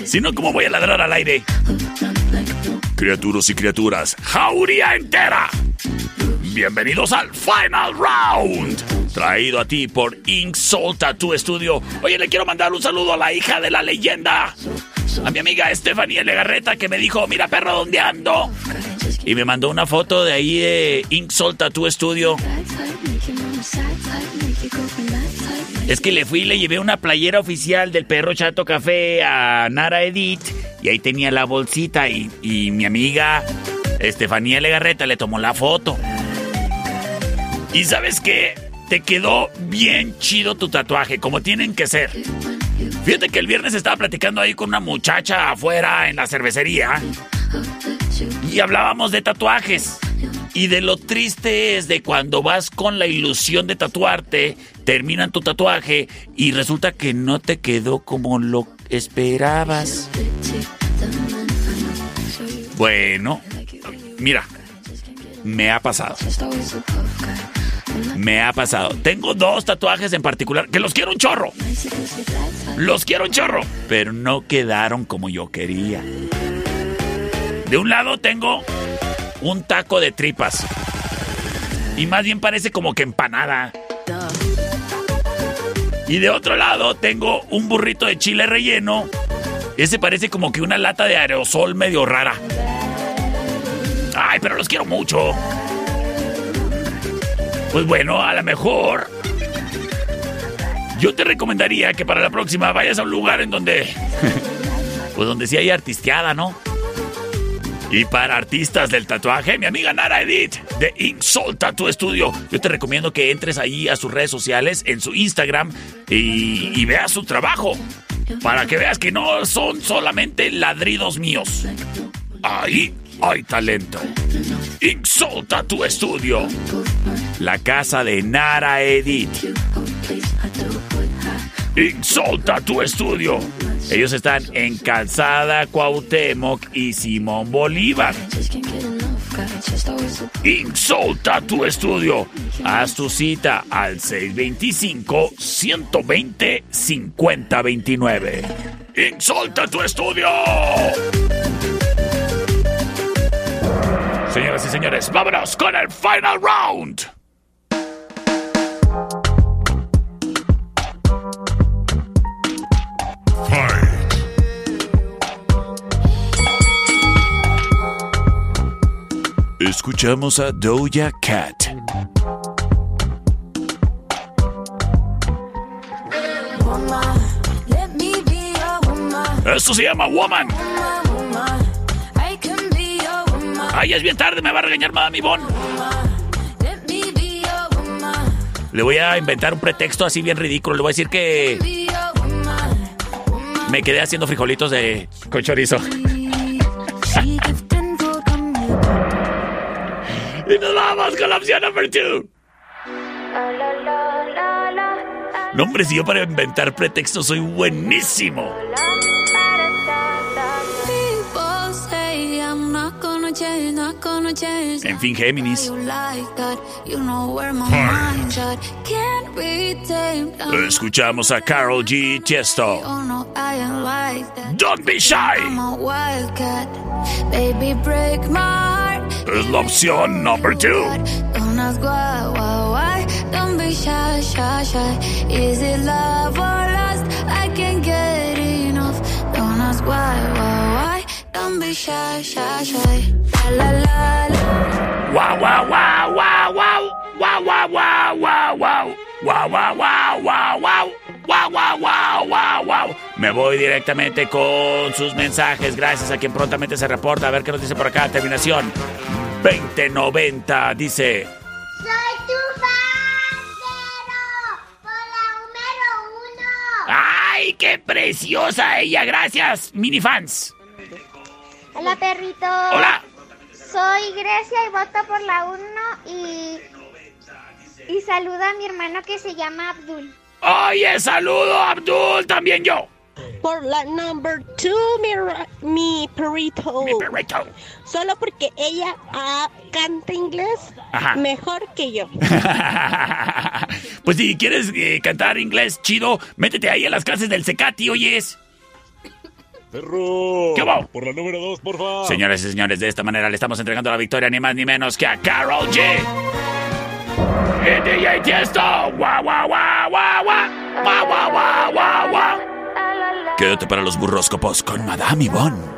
Si no, ¿cómo voy a ladrar al aire? Criaturas y criaturas, jauría entera. Bienvenidos al Final Round. Traído a ti por Ink Soul Tattoo Studio. Oye, le quiero mandar un saludo a la hija de la leyenda. A mi amiga Estefanía Legarreta que me dijo, mira perro, ¿dónde ando? Y me mandó una foto de ahí de Ink Soul Tattoo Studio. Es que le fui y le llevé una playera oficial del perro Chato Café a Nara Edith y ahí tenía la bolsita y, y mi amiga Estefanía Legarreta le tomó la foto. ¿Y sabes qué? Te quedó bien chido tu tatuaje, como tienen que ser. Fíjate que el viernes estaba platicando ahí con una muchacha afuera en la cervecería y hablábamos de tatuajes. Y de lo triste es de cuando vas con la ilusión de tatuarte, terminan tu tatuaje y resulta que no te quedó como lo esperabas. Bueno, mira, me ha pasado. Me ha pasado. Tengo dos tatuajes en particular que los quiero un chorro. Los quiero un chorro. Pero no quedaron como yo quería. De un lado tengo un taco de tripas. Y más bien parece como que empanada. Y de otro lado tengo un burrito de chile relleno. Ese parece como que una lata de aerosol medio rara. Ay, pero los quiero mucho. Pues bueno, a lo mejor. Yo te recomendaría que para la próxima vayas a un lugar en donde. (laughs) Pues donde sí hay artisteada, ¿no? Y para artistas del tatuaje, mi amiga Nara Edith de Ink Soul Tattoo Studio. Yo te recomiendo que entres ahí a sus redes sociales, en su Instagram y, y veas su trabajo. Para que veas que no son solamente ladridos míos. Ahí hay talento. Ink Soul Tattoo Studio. La casa de Nara Edith. Ink Soul Tattoo Studio. Ellos están en Calzada Cuauhtémoc y Simón Bolívar. Ink Soul Tattoo Studio. Haz tu cita al 625-120-5029. Ink Soul Tattoo Studio. Señoras y señores, vámonos con el final round. Escuchamos a Doja Cat. Esto se llama Woman. Ay, es bien tarde, me va a regañar Madame Bon. Le voy a inventar un pretexto así bien ridículo. Le voy a decir que me quedé haciendo frijolitos de con chorizo. Y nos vamos con la opción number two. No, hombre, si yo para inventar pretextos soy buenísimo. En fin, Géminis. Escuchamos a Carol G. Tiesto. Don't be shy. Baby, break my heart. Es la opción number two. Don't ask why, why, why. Wow, wow, wow, wow, wow. Wow, wow, wow, wow, wow. Wow, wow, wow, wow, wow. Wow, wow, wow, wow, wow. Me voy directamente con sus mensajes. Gracias a quien prontamente se reporta. A ver qué nos dice por acá. Terminación 2090. Dice. Soy tu fan, por la número uno. ¡Ay, qué preciosa ella! Gracias, minifans. Hola, perrito. Hola. Soy Grecia y voto por la uno y. Y saluda a mi hermano que se llama Abdul. Oye, saludo, Abdul, también yo. Por la number two, mi, ra- mi perrito. Mi perrito. Solo porque ella ah, canta inglés Ajá. mejor que yo. (laughs) pues si quieres eh, cantar inglés chido, métete ahí a las clases del Secati, oyes. Perro. ¿Qué va? Por la número dos, porfa. Señores y señores, de esta manera le estamos entregando la victoria ni más ni menos que a Carol G. Y DJ Tiesto. Guau, guau, guau, guau, guau. Guau, guau, guau, guau, guau. Quédate para los burroscopos con Madame Yvonne.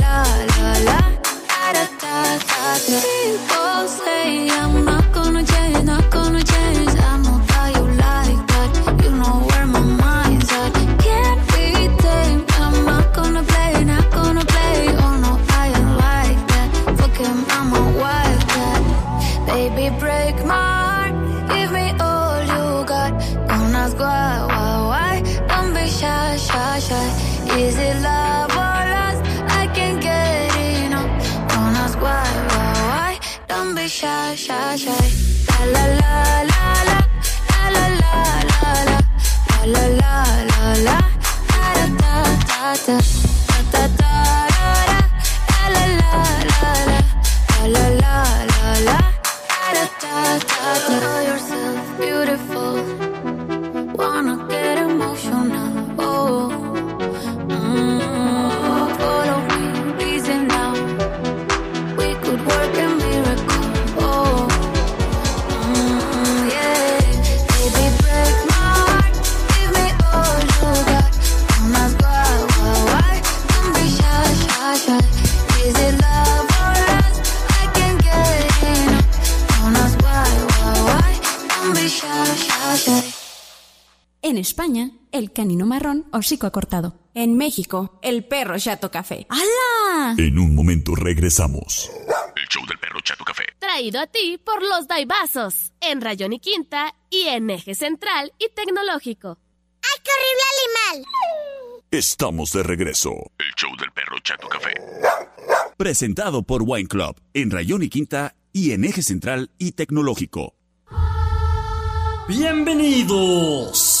hocico acortado. En México, el perro chato café. ¡Hala! En un momento regresamos. El show del perro Chato Café. Traído a ti por los Daibazos, en Rayón y Quinta y en Eje Central y Tecnológico. ¡Ay, qué horrible animal! Estamos de regreso. El show del perro Chato Café. Presentado por Wine Club en Rayón y Quinta y en Eje Central y Tecnológico. Bienvenidos.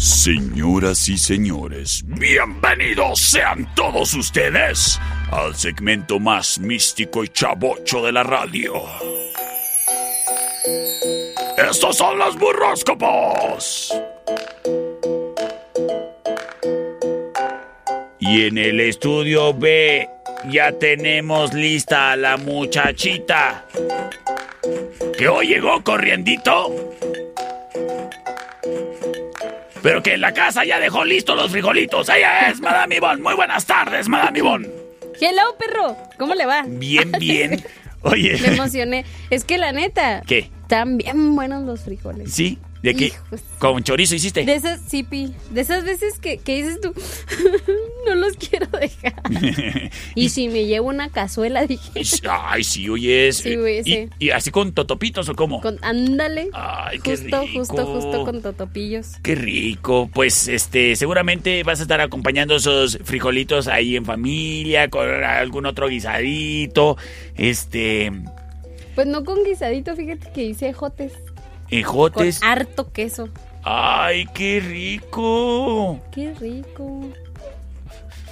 Señoras y señores, bienvenidos sean todos ustedes al segmento más místico y chavocho de la radio. Estos son los burroscopos. Y en el estudio B ya tenemos lista a la muchachita. Que hoy llegó corriendito. Pero que en la casa ya dejó listos los frijolitos. Ella es Madame Ivonne. Muy buenas tardes, Madame Ivonne. Hello, perro. ¿Cómo le va? Bien, (laughs) bien. Oye. Me emocioné. Es que la neta, ¿Qué? están bien buenos los frijoles. ¿Sí? ¿De qué? Hijos. ¿Con chorizo hiciste? De esas, sí, Pi. De esas veces que, que dices tú, (laughs) no los quiero dejar. (laughs) Y si me llevo una cazuela, (laughs) dije, Ay, sí, oye. Sí, güey, ¿Y, sí. y así con totopitos o cómo? con, ándale. Ay, qué justo, rico. justo, justo con totopillos. Qué rico. Pues este, seguramente vas a estar acompañando esos frijolitos ahí en familia, con algún otro guisadito. Este. Pues no con guisadito, fíjate que hice jotes. Con Ejotes. harto queso. Ay, qué rico. Qué rico.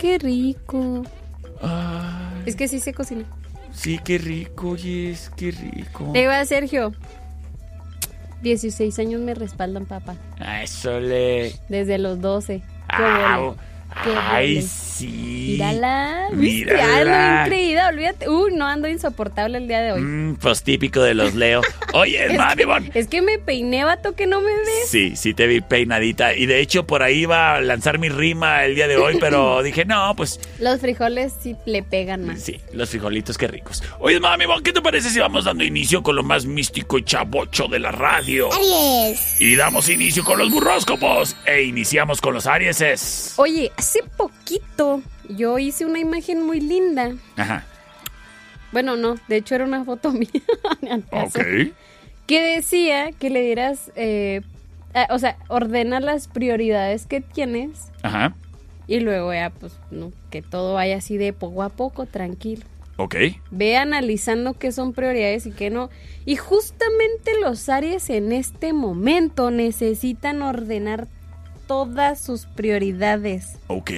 Qué rico. Ay, Es que sí se cocina. sí, qué rico, yes, qué rico. Te va, Sergio. 16 años me respaldan, papá. Ay, sole. Desde los 12. Qué Au. vole. Qué Ay, sí. Mírala, ¿viste? Mírala. Ando increíble, olvídate. Uy, no ando insoportable el día de hoy. Mm, pues típico de los Leo. Oye, (laughs) Es mami, que, bon. es que me peiné, vato, que no me ves. Sí, sí te vi peinadita. Y de hecho por ahí iba a lanzar mi rima el día de hoy, pero (laughs) dije, no, pues Los frijoles sí le pegan más. sí, los frijolitos qué ricos. Oye, mami, bon, ¿qué te parece si vamos dando inicio con lo más místico y chavocho de la radio? Aries. Y damos inicio con los burróscopos. E iniciamos con los Arieses. Oye, hace poquito yo hice una imagen muy linda. Ajá. Bueno, no, de hecho era una foto (laughs) mía. Ok. Que decía que le dieras, eh, o sea, ordena las prioridades que tienes Ajá. y luego ya, pues, no, que todo vaya así de poco a poco, tranquilo. Ok. Ve analizando qué son prioridades y qué no. Y justamente los Aries en este momento necesitan ordenar todas sus prioridades. Ok.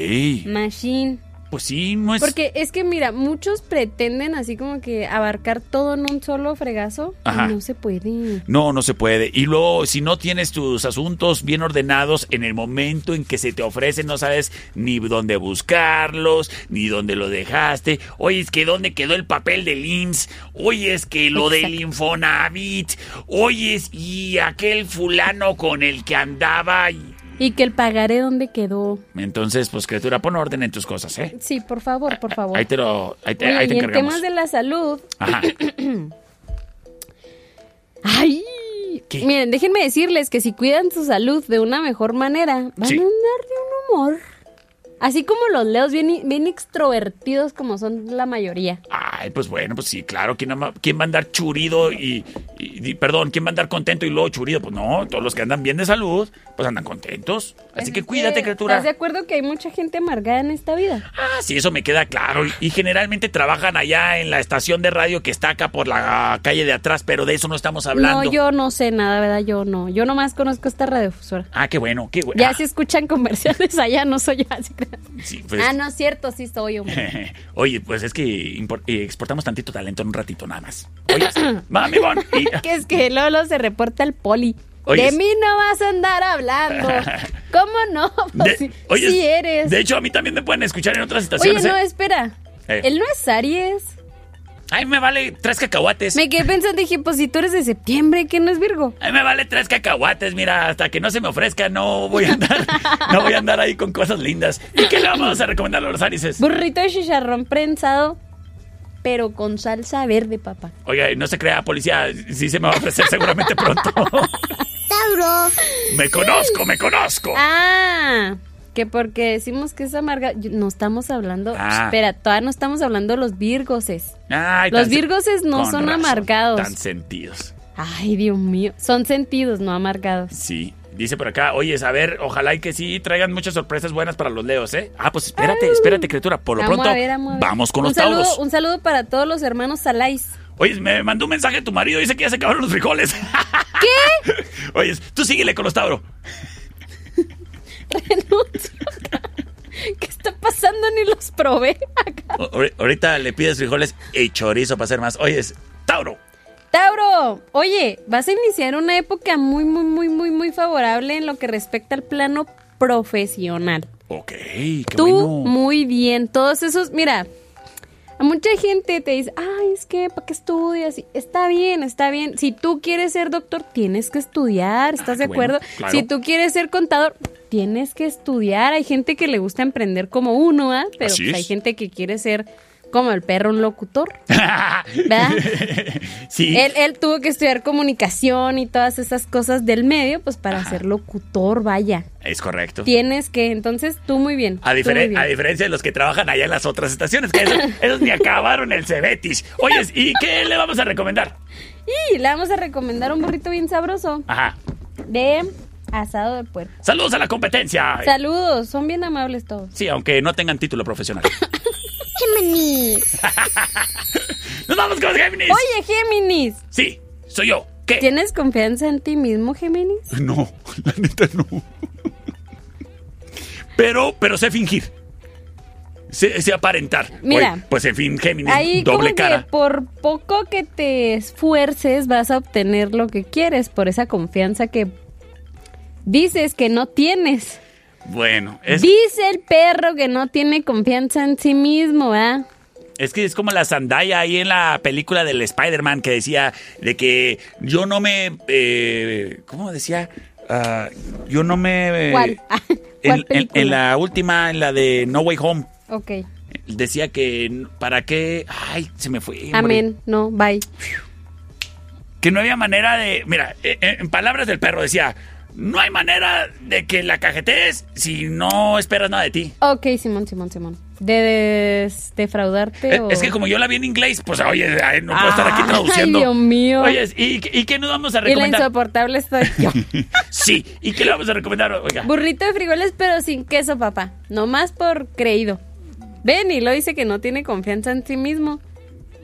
Machine. Pues sí, no es... Porque es que, mira, muchos pretenden así como que abarcar todo en un solo fregazo. y Ajá. no se puede. No, no se puede. Y luego, si no tienes tus asuntos bien ordenados, en el momento en que se te ofrecen, no sabes ni dónde buscarlos, ni dónde lo dejaste. Oye, es que dónde quedó el papel del IMSS. Oye, es que lo del Infonavit. Oye, es- y aquel fulano con el que andaba. y- Y que el pagaré dónde quedó. Entonces, pues, criatura, pon orden en tus cosas, ¿eh? Sí, por favor, por favor. Ahí te lo... Ahí te, Oye, ahí te y en temas de la salud. Ajá. (clears throat) Ay. Miren, déjenme decirles que si cuidan su salud de una mejor manera, van Sí. a andar de un humor. Así como los leos bien, bien extrovertidos como son la mayoría. Ay, pues bueno, pues sí, claro. ¿Quién, ama- quién va a andar churido y, y- y- Perdón, ¿quién va a andar contento y luego churido? Pues no, todos los que andan bien de salud, pues andan contentos. Así que cuídate, criatura. ¿Estás de acuerdo que hay mucha gente amargada en esta vida? Ah, sí, eso me queda claro. Y, y generalmente trabajan allá en la estación de radio que está acá por la calle de atrás, pero de eso no estamos hablando. No, yo no sé nada, ¿verdad? Yo no. Yo nomás conozco esta radiofusora. Ah, qué bueno, qué bueno. Ya Ah, si escuchan conversiones allá, no soy (laughs) así sí, pues- Ah, no es cierto, sí soy hombre. (laughs) Oye, pues es que eh, exportamos tantito talento en un ratito nada más. Oye, (coughs) va, Bon, y- (laughs) que es que Lolo se reporta el poli. Oye, de mí no vas a andar hablando. (laughs) ¿Cómo no? (laughs) Pues oye, sí eres. De hecho, a mí también me pueden escuchar en otras Oye, estaciones. no, ¿eh? espera. Eh. Él no es Aries. Ay, me vale tres cacahuates. Me quedé pensando, dije, pues si tú eres de septiembre, ¿qué no es Virgo? Ay, me vale tres cacahuates, mira, hasta que no se me ofrezca no voy a andar, no voy a andar ahí con cosas lindas. ¿Y qué le vamos a recomendar a los arises? Burrito de chicharrón prensado, pero con salsa verde, papá. Oiga, no se crea, policía, sí se me va a ofrecer (laughs) seguramente pronto. Tauro. me conozco, me conozco. Ah, que porque decimos que es amarga, no estamos hablando, Ah. espera, todavía no estamos hablando de los virgoses. Ay, Los virgoses no son razón, amargados. Tan sentidos. Ay, Dios mío, son sentidos, no amargados. Sí. Dice por acá, oye, a ver, ojalá y que sí traigan muchas sorpresas buenas para los leos, ¿eh? Ah, pues espérate, espérate, criatura. Por lo pronto, a ver, vamos a ver. vamos con un los saludo, tauros. Un saludo para todos los hermanos Salais. Oye, me mandó un mensaje tu marido, dice que ya se acabaron los frijoles. ¿Qué? (laughs) Oye, tú síguele con los tauros. (laughs) ¿Qué está pasando? Ni los probé. O- ahori- Ahorita le pides frijoles y chorizo para hacer más. Oye, es Tauro. Tauro, oye, vas a iniciar una época muy, muy, muy, muy, muy favorable en lo que respecta al plano profesional. Ok, qué Tú bueno. muy bien, todos esos, mira, a mucha gente te dice, ay, es que, ¿para qué estudias? Y Está bien, está bien. Si tú quieres ser doctor, tienes que estudiar, ¿estás de qué bueno, acuerdo? claro. Si tú quieres ser contador, tienes que estudiar. Hay gente que le gusta emprender como uno, ¿ah? Pero pues, hay gente que quiere ser como el perro, un locutor. (laughs) ¿Verdad? Sí. Él, él tuvo que estudiar comunicación y todas esas cosas del medio, pues para ser locutor, vaya. Es correcto. Tienes que, entonces tú muy bien. A, tú muy bien. a diferencia de los que trabajan allá en las otras estaciones, que esos, (laughs) esos ni acabaron el Cebetis. Oye, ¿y qué le vamos a recomendar? Y le vamos a recomendar un burrito bien sabroso Ajá. de asado de puerco. Saludos a la competencia. Saludos, son bien amables todos. Sí, aunque no tengan título profesional. (laughs) Géminis. (laughs) ¡Nos vamos con Géminis! Oye, Géminis. Sí, soy yo. ¿Qué? ¿Tienes confianza en ti mismo, Géminis? (laughs) No, la neta no. Pero, pero sé fingir. Sé, sé aparentar. Mira. Oye, pues en fin, Géminis, Ahí doble como cara. que por poco que te esfuerces vas a obtener lo que quieres por esa confianza que dices que no tienes. Bueno, es, Dice el perro que no tiene confianza en sí mismo, ¿ah? es que es como la Zendaya ahí en la película del Spider-Man que decía de que yo no me... eh, ¿Cómo decía? Ah, yo no me... ¿Cuál? en, (laughs) ¿Cuál en- en la última, en la de No Way Home, Ok. decía que para qué... Ay, se me fue. Amén. No, bye. que no había manera de. Mira, eh, eh, en palabras del perro decía: No hay manera de que la cajetees si no esperas nada de ti. Ok, Simón, Simón, Simón. De defraudarte Eh, o... Es que como yo la vi en inglés, pues oye, ay, no puedo estar aquí Ay, traduciendo. Dios mío. Oye, ¿y, ¿y qué nos vamos a Y la recomendar? insoportable estoy yo. (laughs) sí, ¿y qué le vamos a recomendar? Oiga. Burrito de frijoles, pero sin queso, papá. Nomás por creído. Ven, y lo dice que no tiene confianza en sí mismo.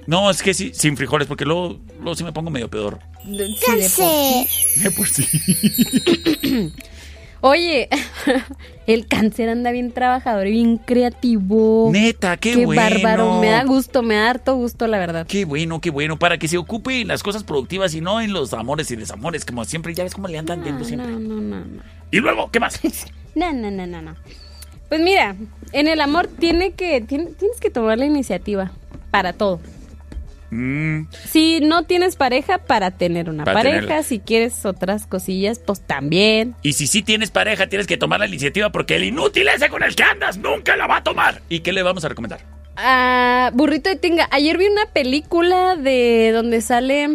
No, es que sí, sin frijoles, porque luego, luego sí me pongo medio peor. Sí, de por sí. (coughs) Oye, (laughs) el cáncer anda bien trabajador y bien creativo. Neta, qué, Qué bueno. bárbaro, me da gusto, me da harto gusto, la verdad. Qué bueno, qué bueno. Para que se ocupe en las cosas productivas y no en los amores y desamores, como siempre. Ya ves cómo le andan viendo siempre. No, no, no, no. Y luego, ¿qué más? (laughs) No, no, no, no, no. Pues mira, en el amor tiene que, tiene- tienes que tomar la iniciativa para todo. Mm, Si no tienes pareja, para tener una Para pareja. tenerla. Si quieres otras cosillas, pues también. Y si sí tienes pareja, tienes que tomar la iniciativa porque el inútil ese con el que andas nunca la va a tomar. ¿Y qué le vamos a recomendar? Ah, burrito de tinga. Ayer vi una película de donde sale.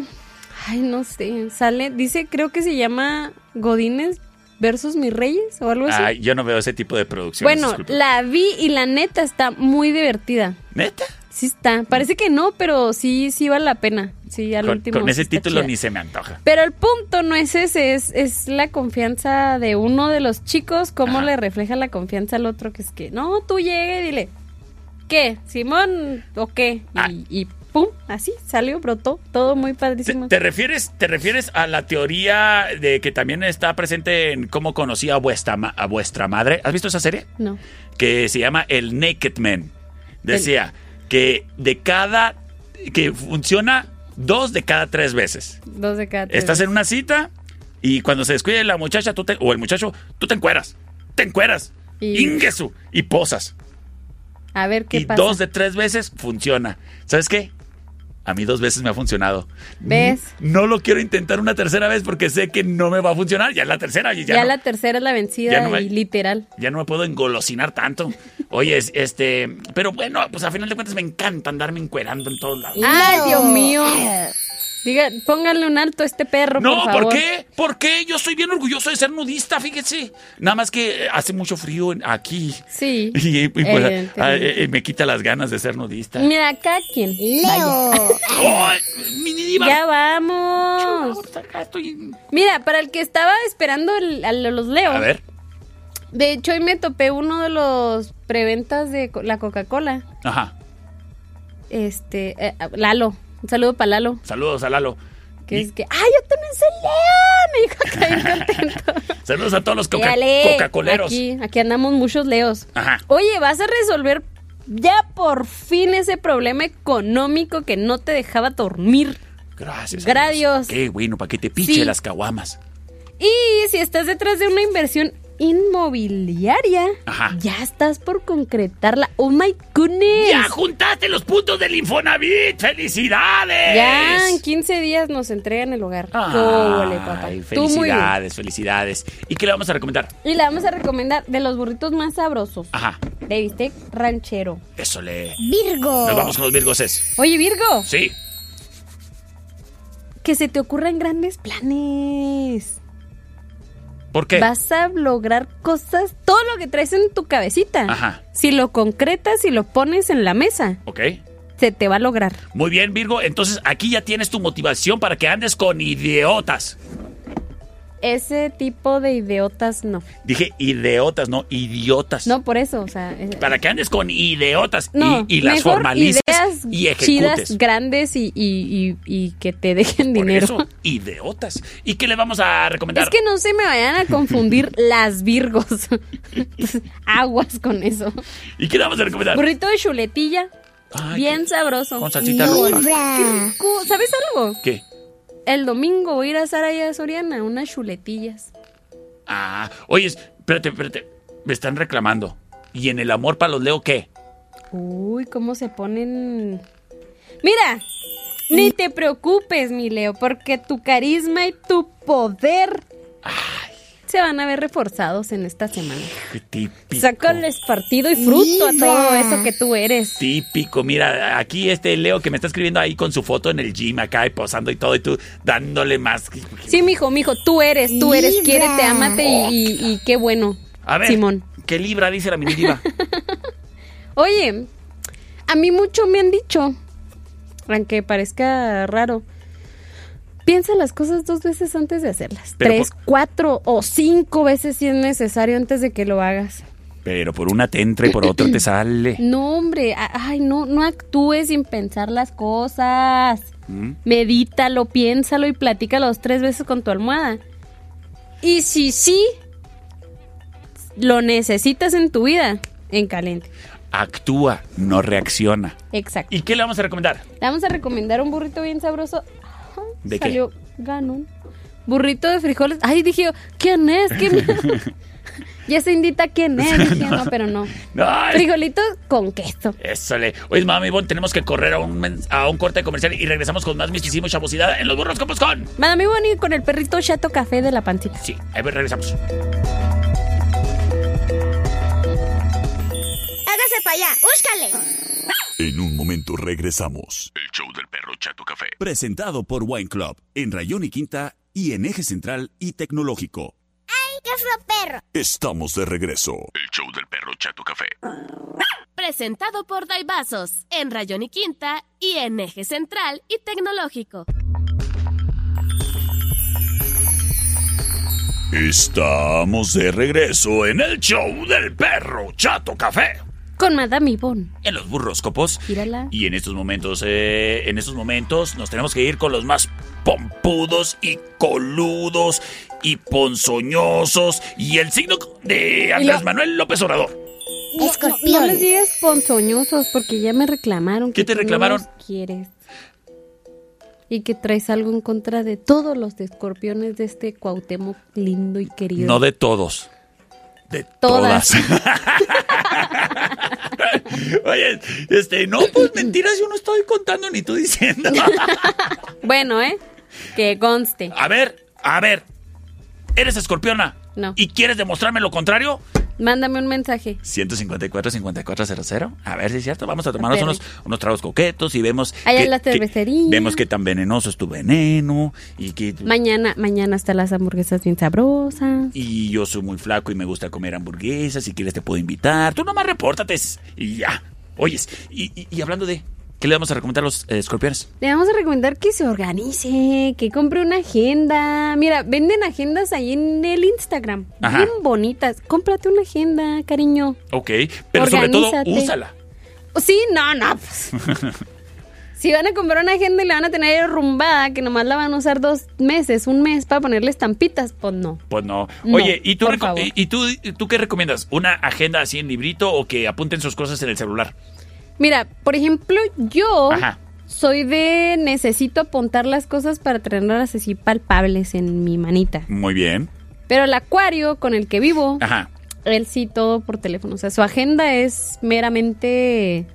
Ay, no sé. Sale. Dice, creo que se llama Godines versus mis reyes o algo así. Ay, yo no veo ese tipo de producciones. bueno, disculpa. la vi y la neta está muy divertida. ¿Neta? Sí está. Parece que no, pero sí, sí vale la pena. Sí, al Con, último. con ese sí título chida. ni se me antoja. Pero el punto no es ese, es, es la confianza de uno de los chicos, cómo le refleja la confianza al otro, que es que, no, tú llegue y dile, ¿qué? ¿Simón o qué? Y, y pum, así salió, brotó, todo muy padrísimo. ¿Te refieres, ¿Te refieres a la teoría de que también está presente en cómo conocí a vuestra, a vuestra madre? ¿Has visto esa serie? No. Que se llama El Naked Man. Decía que de cada... que funciona dos de cada tres veces. Dos de cada tres. Estás en una cita y cuando se descuide la muchacha tú te- o el muchacho, tú te encueras. Te encueras. Y- Ingesu. Y posas. A ver qué y pasa. dos de tres veces funciona. ¿Sabes qué? A mí dos veces me ha funcionado. ¿Ves? No lo quiero intentar una tercera vez porque sé que no me va a funcionar. Ya es la tercera y ya, Ya, no, la tercera es la vencida ya no me- y literal. ya no me puedo engolosinar tanto. Oye, es- este... Pero bueno, pues a final de cuentas me encanta andarme encuerando en todos lados. Ay, Dios mío. Diga, pónganle un alto a este perro, No, por ¿por, favor. qué? ¿Por qué? Yo soy bien orgulloso de ser nudista, fíjese. Nada más que eh, hace mucho frío aquí. Sí. (laughs) Y, y, pues, eh, eh, me quita las ganas de ser nudista. Mira, acá quién. ¡Ay, mini diva! Ya vamos. Mira, para el que estaba esperando el- a los Leo. A ver. De hecho, hoy me topé uno de los preventas de la Coca-Cola. Ajá. Este, eh, Lalo. Un saludo para Lalo. Saludos a Lalo. Que es que, ¡ay, yo también soy Leo! Me dijo que bien (laughs) contento. Saludos a todos los coca- Dale, Coca-Coleros. Aquí, aquí andamos muchos Leos. Ajá. Oye, vas a resolver ya por fin ese problema económico que no te dejaba dormir. Gracias. Gracias. Qué bueno, para que te piche Sí. las caguamas. Y si estás detrás de una inversión inmobiliaria, Ajá. ya estás por concretarla. ¡Oh, my goodness! ¡Ya juntaste los puntos del Infonavit! ¡Felicidades! Ya en 15 días nos entregan el hogar. Ay, ¡Cóbole, papá! Felicidades, felicidades. ¿Y qué le vamos a recomendar? Y le vamos a recomendar de los burritos más sabrosos. Ajá, De bistec ranchero. eso le... Virgo. Nos vamos con los Virgos es. Oye, Virgo. Sí. Que se te ocurran grandes planes. ¿Por qué? Vas a lograr cosas, todo lo que traes en tu cabecita. Ajá. Si lo concretas y lo pones en la mesa, Ok. se te va a lograr. Muy bien, Virgo. Entonces aquí ya tienes tu motivación para que andes con idiotas. Ese tipo de idiotas no. Dije idiotas, no idiotas. No, por eso, o sea. es- Para que andes con idiotas no, y, y las mejor formalices ideas y ejecutes. chidas, grandes y, y- y- que te dejen Por dinero. eso, idiotas. ¿Y qué le vamos a recomendar? Es que no se me vayan a confundir (laughs) las virgos. (laughs) Aguas con eso. ¿Y qué le vamos a recomendar? Burrito de chuletilla. Ay, bien sabroso. con salsita roja. ¿Sabes algo? ¿Qué? El domingo voy a ir a Saraya de Soriana, unas chuletillas. Ah, oye, espérate, espérate. Me están reclamando. ¿Y en el amor para los Leo qué? Uy, cómo se ponen. Mira, ni te preocupes, mi Leo, porque tu carisma y tu poder se van a ver reforzados en esta semana. Qué típico. Sácales partido y fruto a todo eso que tú eres. Típico, mira, aquí este Leo que me está escribiendo ahí con su foto en el gym acá y posando y todo, y tú dándole más. Sí, mijo, mijo, tú eres, tú eres, Libra. quiérete, ámate y, y- y qué bueno. A ver, Simón. ¿qué libra dice la mini diva? (laughs) Oye, a mí mucho me han dicho, aunque parezca raro, piensa las cosas dos veces antes de hacerlas. Pero Tres, cuatro o cinco veces si es necesario antes de que lo hagas. Pero por una te entra y por otra te sale. (clears throat) No, hombre, ay, no, no actúes sin pensar las cosas. ¿Mm? Medítalo, piénsalo y platícalo dos, tres veces con tu almohada. Y si sí, lo necesitas en tu vida, en caliente. Actúa, no reacciona. Exacto. ¿Y qué le vamos a recomendar? Le vamos a recomendar un burrito bien sabroso. ¿De qué? salió Ganon. Burrito de frijoles. Ay, dije yo, ¿quién es? ¿Quién (laughs) ya se indita quién es. Dije, no, pero no. No, es- Frijolitos con queso. Eso le. Oye, mami, Ivonne, tenemos que correr a un, men- a un corte comercial y regresamos con más muchísimo chavosidad en los burros copos con. Madame Bonnie con el perrito chato café de la pancita. Sí, ahí regresamos. Hágase para allá, búscale. En un momento regresamos. El show del perro Chato Café. Presentado por Wine Club en Rayón y Quinta y en Eje Central y Tecnológico. ¡Ay, qué fue perro! Estamos de regreso. El show del perro Chato Café. Presentado por Daibazos, en Rayón y Quinta y en Eje Central y Tecnológico. Estamos de regreso en el show del perro Chato Café. Con Madame Yvonne. En los burros copos. Gírala. Y en estos momentos, eh, en estos momentos nos tenemos que ir con los más pompudos y coludos y ponzoñosos y el signo de Andrés lo- Manuel López Obrador. No, no, no les digas ponzoñosos porque ya me reclamaron. ¿Qué que te tú no reclamaron? los quieres. Y que traes algo en contra de todos los escorpiones de este Cuauhtémoc lindo y querido. No de todos. De Todas. todas. (laughs) Oye, este, no, pues mentiras, yo no estoy contando ni tú diciendo. (laughs) Bueno, ¿eh? Que conste. A ver, a ver. ¿Eres escorpiona? No. ¿Y quieres demostrarme lo contrario? Mándame un mensaje. 154-5400. A ver si es cierto. Vamos a tomarnos unos, unos tragos coquetos y vemos. Allá que- la que- cervecería. vemos que tan venenoso es tu veneno. Y que. Mañana, mañana están las hamburguesas bien sabrosas. Y yo soy muy flaco y me gusta comer hamburguesas. Si quieres, te puedo invitar. Tú nomás repórtate y ya. Oyes, y, y- y hablando de. ¿Qué le vamos a recomendar a los eh, escorpiones? Le vamos a recomendar que se organice, que compre una agenda. Mira, venden agendas ahí en el Instagram. Ajá. Bien bonitas. Cómprate una agenda, cariño. Ok, pero sobre todo, úsala. Sí, no, no. pues, (laughs) si van a comprar una agenda y la van a tener arrumbada, que nomás la van a usar dos meses, un mes para ponerle estampitas, pues no. Pues no. No, Oye, ¿y, tú, por reco- favor. y- y tú, y tú qué recomiendas? ¿Una agenda así en librito o que apunten sus cosas en el celular? Mira, por ejemplo, yo Ajá. soy de necesito apuntar las cosas para tenerlas así palpables en mi manita. Muy bien. Pero el acuario con el que vivo, Ajá. él sí todo por teléfono. O sea, su agenda es meramente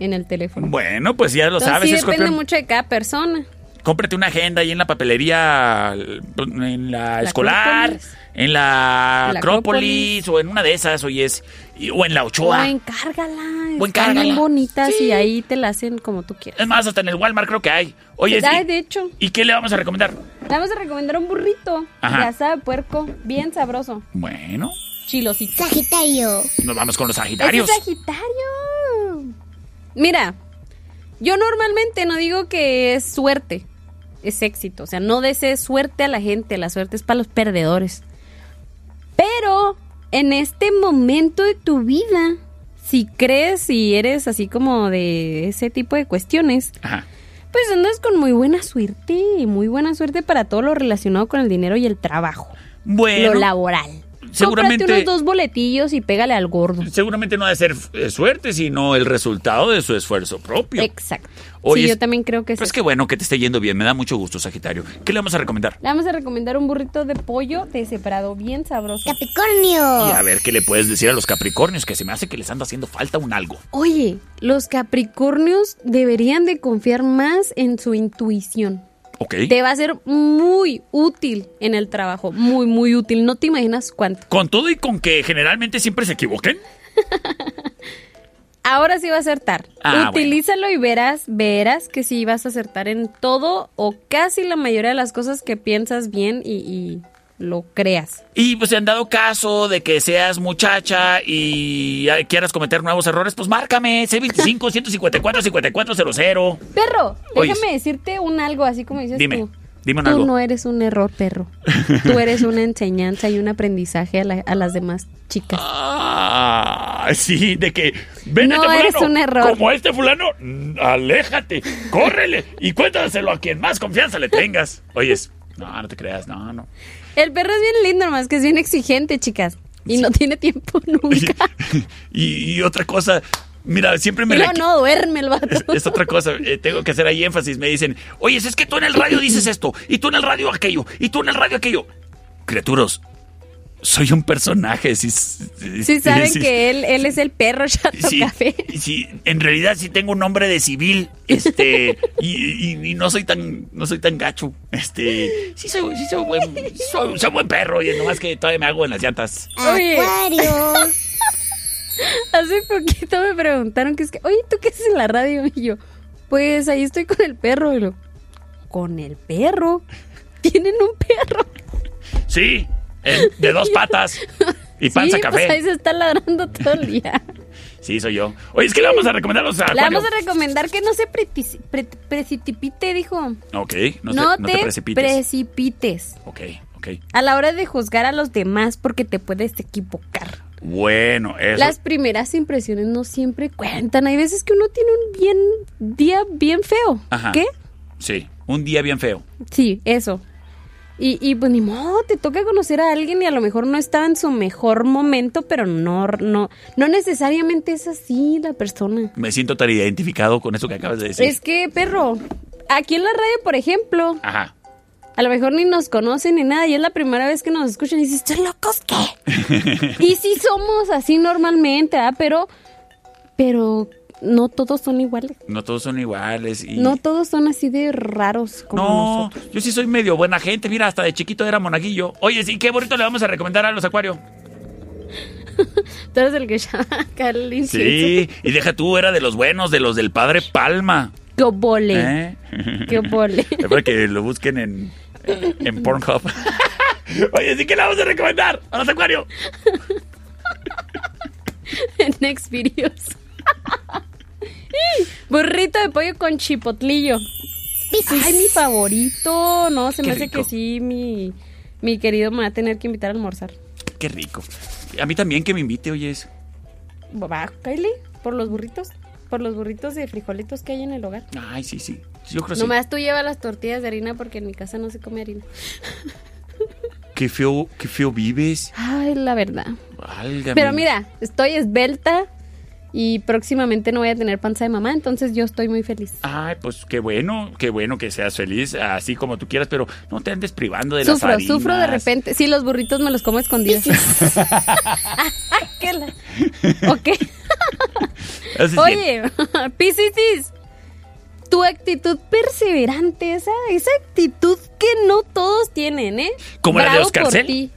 en el teléfono. Bueno, pues ya lo Entonces, sabes, sí depende mucho de cada persona. Cómprate una agenda ahí en la papelería, en la, La escolar, Acrópolis. en la, La Acrópolis, o en una de esas, oyes, y- o en la Ochoa. O encárgala. O Están bien bonitas Sí. y ahí te la hacen como tú quieras. Es más, hasta en el Walmart creo que hay. Oye, Ay, ¿y, de hecho, ¿y qué le vamos a recomendar? le vamos a recomendar un burrito Ajá. de asada de puerco, bien sabroso. Bueno, Chilosito. Sagitario. nos vamos con los Sagitarios. es Sagitario. Mira, yo normalmente no digo que es suerte, es éxito. O sea, no desees suerte a la gente, la suerte es para los perdedores. Pero en este momento de tu vida, si crees y eres así como de ese tipo de cuestiones, Ajá. pues andas con muy buena suerte, muy buena suerte para todo lo relacionado con el dinero y el trabajo, Bueno, lo laboral. Seguramente- Cómprate unos dos boletillos y pégale al gordo. seguramente no ha de ser eh, suerte, sino el resultado de su esfuerzo propio. Exacto. Oye, sí, yo es- también creo que sí. Pues qué bueno que te esté yendo bien, me da mucho gusto, Sagitario. ¿Qué le vamos a recomendar? Le vamos a recomendar un burrito de pollo deshebrado, bien sabroso. Capricornio. Y a ver qué le puedes decir a los Capricornios, que se me hace que les anda haciendo falta un algo. Oye, los Capricornios deberían de confiar más en su intuición. Te va a ser muy útil en el trabajo, muy, muy útil. No te imaginas cuánto. Con todo y con que generalmente siempre se equivoquen. (laughs) Ahora sí va a acertar. Ah, Utilízalo y verás, verás que sí vas a acertar en todo o casi la mayoría de las cosas que piensas bien y, y lo creas. Y pues en dado caso de que seas muchacha y quieras cometer nuevos errores, pues márcame C25 154 5400. Perro, déjame decirte un algo así como dices Dime, tú. dime un Tú algo. no eres un error, perro. Tú eres una enseñanza y un aprendizaje a, la- a las demás chicas. Ah, sí, de que ven No, este eres un error. como este fulano, mm, aléjate, córrele y cuéntaselo a quien más confianza le tengas. Oyes, no, no te creas, no, no. El perro es bien lindo, nomás que es bien exigente, chicas. Y no tiene tiempo (laughs) nunca. (laughs) Y, y otra cosa, mira, siempre me... No, no, duerme el vato. Es, es otra cosa, eh, tengo que hacer ahí énfasis. Me dicen, oye, es que tú en el radio dices esto, y tú en el radio aquello, y tú en el radio aquello. Criaturas, soy un personaje. Sí, Sí saben que él, él es el perro chato café. sí, en realidad sí tengo un nombre de civil, este, y, y- y no soy tan, no soy tan gacho, este, sí soy, sí soy buen, soy, soy buen perro, y nomás que todavía me hago en las llantas. Oye. (laughs) Hace poquito me preguntaron que es que, oye, ¿tú qué haces en la radio? Y yo, pues ahí estoy con el perro. Y lo, ¿con el perro? ¿Tienen un perro? Sí, eh, de dos patas y panza sí, café. pues ahí se está ladrando todo el día. (laughs) Sí, soy yo. Oye, es que le vamos a recomendar los Le acuarios. vamos a recomendar que no se pre- precipite, dijo. Ok, no, No, te, no te precipites. precipites ok, ok. a la hora de juzgar a los demás porque te puedes equivocar. Bueno, eso. Las primeras impresiones no siempre cuentan. Hay veces que uno tiene un bien día bien feo. Ajá. ¿Qué? Sí, un día bien feo. Sí, eso. Y, y pues ni modo, te toca conocer a alguien y a lo mejor no estaba en su mejor momento, pero no, no, no necesariamente es así la persona. Me siento tan identificado con eso que acabas de decir. Es que, perro, aquí en la radio, por ejemplo, Ajá. a lo mejor ni nos conocen ni nada y es la primera vez que nos escuchan y dices, ¿están locos qué? (laughs) y sí somos así normalmente, ¿ah? Pero, pero no todos son iguales. No todos son iguales y... No todos son así de raros como No, nosotros. yo sí soy medio buena gente. Mira, hasta de chiquito era monaguillo. Oye, sí, qué bonito le vamos a recomendar a los acuarios. (laughs) Tú eres el que acá el incienso. Sí, y deja tú, era de los buenos, de los del padre Palma. ¡Qué obole! ¿Eh? ¡Qué obole! (laughs) Es para que lo busquen en, en Pornhub. (laughs) Oye, sí que le vamos a recomendar a los acuarios. Next videos. Burrito de pollo con chipotlillo. Ay, mi favorito. No, se Qué me hace rico. que sí, mi, mi querido me va a tener que invitar a almorzar. Qué rico. A mí también que me invite, oyes. Va, Kylie, por los burritos. Por los burritos de frijolitos que hay en el hogar. Ay, sí, sí. Yo creo sí. Nomás tú llevas las tortillas de harina porque en mi casa no se come harina. (laughs) Qué feo, qué feo vives. Ay, la verdad. Válgame. Pero mira, estoy esbelta y próximamente no voy a tener panza de mamá, entonces yo estoy muy feliz. Ay, pues qué bueno, qué bueno que seas feliz, así como tú quieras, pero no te andes privando de Sufro, las harinas. sufro de repente. Sí, los burritos me los como escondidas. Ah, (laughs) ah, ¿qué la- Ok. (laughs) Oye, (laughs) Piscis, tu actitud perseverante, esa, esa actitud que no todos tienen, ¿eh? ¿Como la de Oscar por Cel? ti.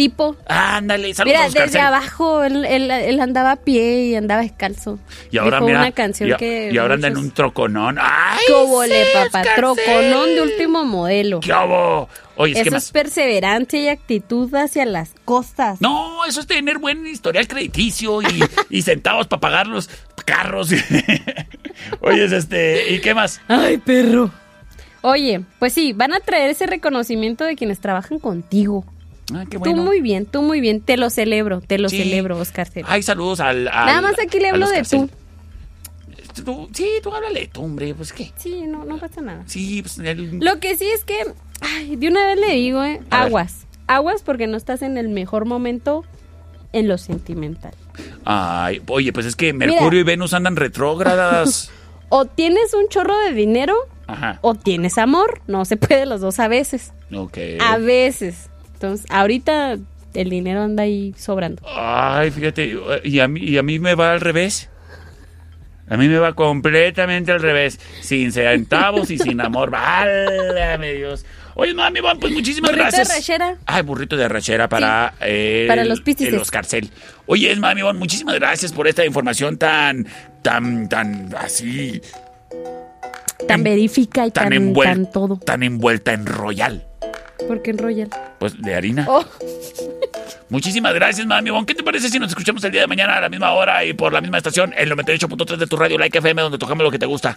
Tipo. Ándale, saludos Mira, Oscar desde abajo él, él- él andaba a pie y andaba descalzo. Y ahora Dejó mira, una canción y, que y ahora anda en un troconón. ¡Ay! ¿Qué obole, sí, papá? Oscar Troconón de último modelo. ¿Qué hubo? Oye, es Eso es perseverancia y actitud hacia las cosas. No, eso es tener buen historial crediticio y, (laughs) y centavos para pagar los carros. (laughs) Oye, es este, ¿y qué más? Ay, perro. Oye, pues sí, van a traer ese reconocimiento de quienes trabajan contigo. Ah, qué Tú muy bien, tú muy bien. Te lo celebro, te lo Sí. celebro, Oscar. Ay, saludos al. al- Nada más aquí le hablo de tú. Sí, tú háblale tú, hombre, pues qué. Sí, no, no pasa nada. Sí, pues el- Lo que sí es que, ay, de una vez le digo, eh, aguas. Aguas porque no estás en el mejor momento en lo sentimental. Ay, oye, pues es que Mercurio y Venus andan retrógradas. (laughs) O tienes un chorro de dinero Ajá. o tienes amor. No se puede los dos a veces. Ok. A veces. Entonces, ahorita el dinero anda ahí sobrando. Ay, fíjate, y a mí, y a mí me va al revés. A mí me va completamente al revés. Sin centavos y sin amor. (laughs) Válgame Dios. Oye, mami, bueno, pues muchísimas Burrito de gracias. rachera. Ay, burrito de rachera para, el- para los el Oscar Cel. Oye, mami, bueno, muchísimas gracias por esta información tan, tan, tan así, Tan verifica y tan, tan, envuelta, tan todo. tan envuelta en royal. ¿Por qué en Royal? Pues de harina. Oh. (laughs) Muchísimas gracias, mami. Bon. ¿Qué te parece si nos escuchamos el día de mañana a la misma hora y por la misma estación, el 98.3 de tu radio Like FM, donde tocamos lo que te gusta?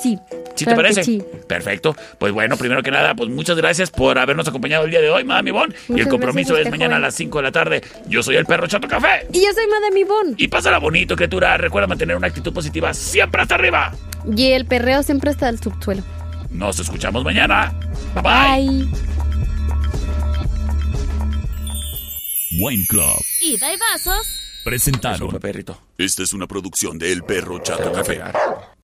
Sí. ¿Sí te claro parece? sí. Perfecto. Pues bueno, primero que nada, pues muchas gracias por habernos acompañado el día de hoy, mami Bon. Y el compromiso es mañana joven. a las 5 de la tarde. Yo soy el perro Chato Café. Y yo soy Madame Ivonne. Y pásala bonito, criatura. Recuerda mantener una actitud positiva siempre hasta arriba. Y el perreo siempre está al subsuelo. Nos escuchamos mañana. Bye. Wine Club y Daibazos presentaron. perrito. Esta es una producción de El Perro Chato Café.